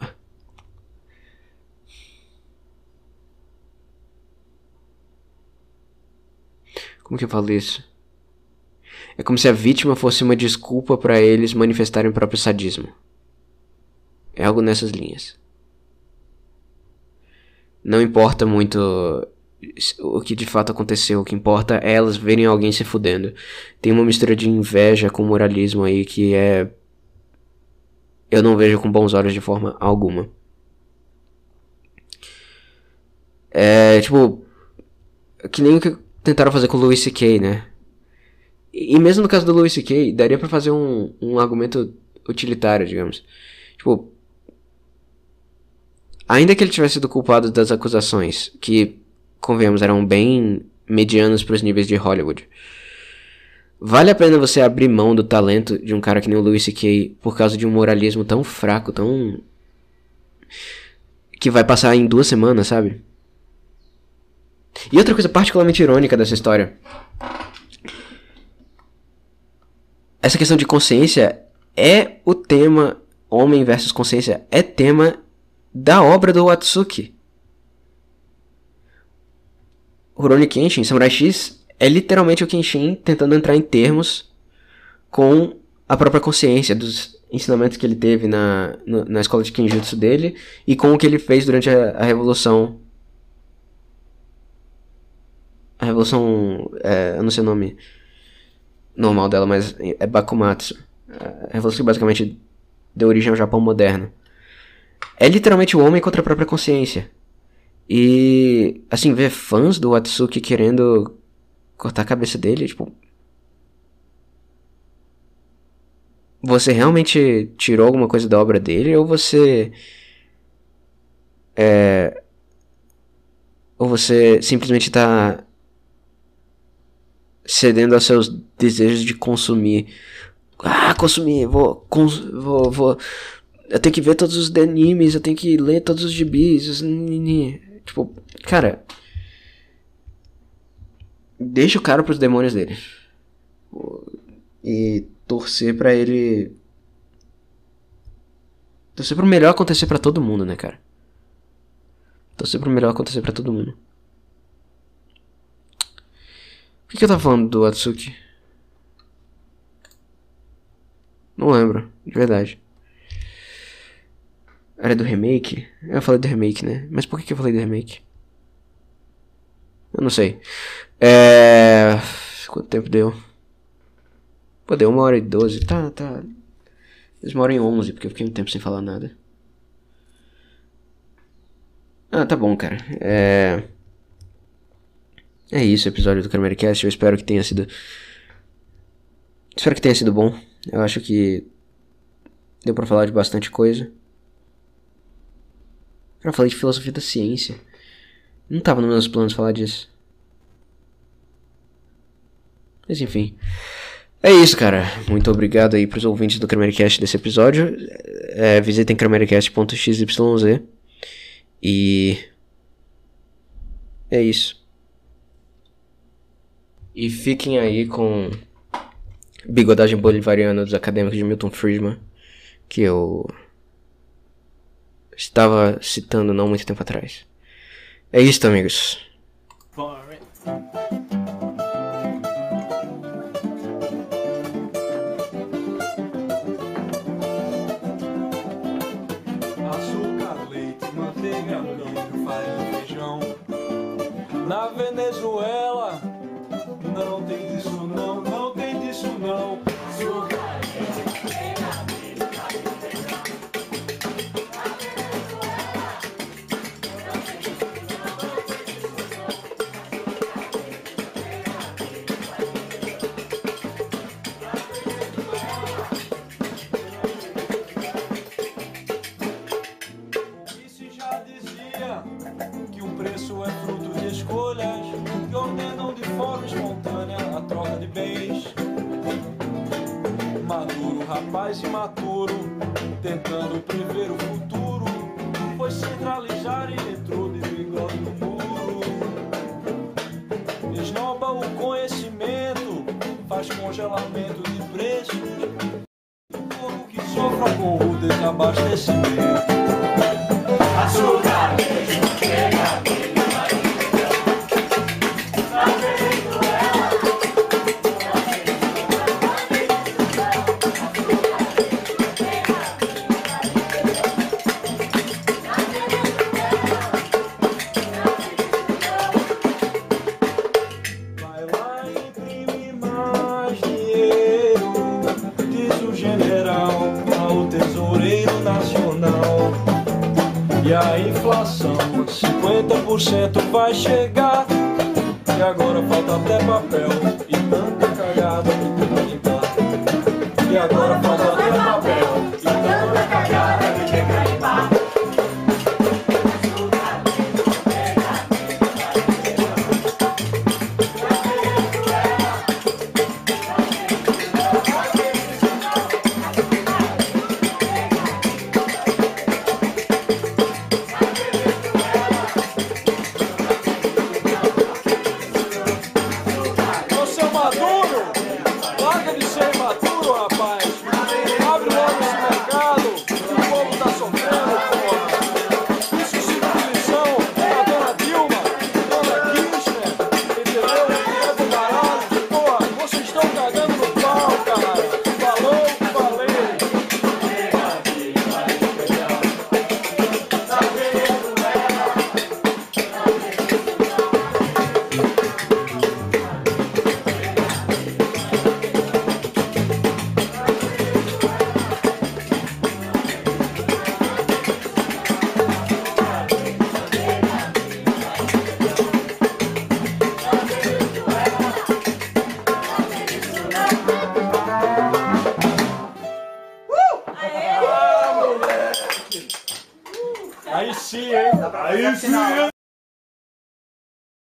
Como que eu falo isso? É como se a vítima fosse uma desculpa para eles manifestarem o próprio sadismo. É algo nessas linhas. Não importa muito o que de fato aconteceu. O que importa é elas verem alguém se fudendo. Tem uma mistura de inveja com moralismo aí que é. Eu não vejo com bons olhos de forma alguma. É tipo. Que nem o que tentaram fazer com o Louis C.K., né? E mesmo no caso do Louis C.K., daria para fazer um, um argumento utilitário, digamos. Tipo. Ainda que ele tivesse sido culpado das acusações, que convenhamos, eram bem medianos para os níveis de Hollywood. Vale a pena você abrir mão do talento de um cara que nem o Louis C.K. por causa de um moralismo tão fraco, tão. que vai passar em duas semanas, sabe? E outra coisa particularmente irônica dessa história. Essa questão de consciência é o tema. Homem versus consciência é tema da obra do Watsuki. Rurouni Kenshin, Samurai X, é literalmente o Kenshin tentando entrar em termos com a própria consciência dos ensinamentos que ele teve na, na escola de Kenjutsu dele e com o que ele fez durante a, a Revolução. A Revolução. É, eu não sei o nome normal dela, mas é Bakumatsu. A Revolução que basicamente deu origem ao Japão moderno. É literalmente o homem contra a própria consciência. E, assim, ver fãs do Atsuki querendo cortar a cabeça dele, tipo. Você realmente tirou alguma coisa da obra dele ou você. É. Ou você simplesmente tá. Cedendo aos seus desejos de consumir. Ah, consumir, vou. Cons vou, vou. Eu tenho que ver todos os animes, eu tenho que ler todos os gibis, os. Tipo, cara. Deixa o cara pros demônios dele. E torcer pra ele. Torcer pro melhor acontecer pra todo mundo, né, cara? Torcer pro melhor acontecer pra todo mundo. Por que, que eu tava falando do Atsuki? Não lembro, de verdade. Era do remake? Eu falei do remake, né? Mas por que, que eu falei do remake? Eu não sei. É. Quanto tempo deu? Pô, deu uma hora e doze. Tá, tá. Eles moram em onze, porque eu fiquei um tempo sem falar nada. Ah, tá bom, cara. É. É isso, o episódio do Cast. Eu espero que tenha sido. Espero que tenha sido bom. Eu acho que. Deu pra falar de bastante coisa. Cara, falei de filosofia da ciência. Não tava nos meus planos falar disso. Mas enfim. É isso, cara. Muito obrigado aí pros ouvintes do Cast desse episódio. É, visitem cramericast.xyz. E. É isso. E fiquem aí com. Bigodagem Bolivariana dos Acadêmicos de Milton Friedman. Que eu. Estava citando não muito tempo atrás. É isso, amigos. Na Venezuela não tem imaturo, tentando prever o futuro, foi centralizar e entrou de bigode no muro. Esnoba o conhecimento, faz congelamento de preços. O povo que sofra com o desabastecimento.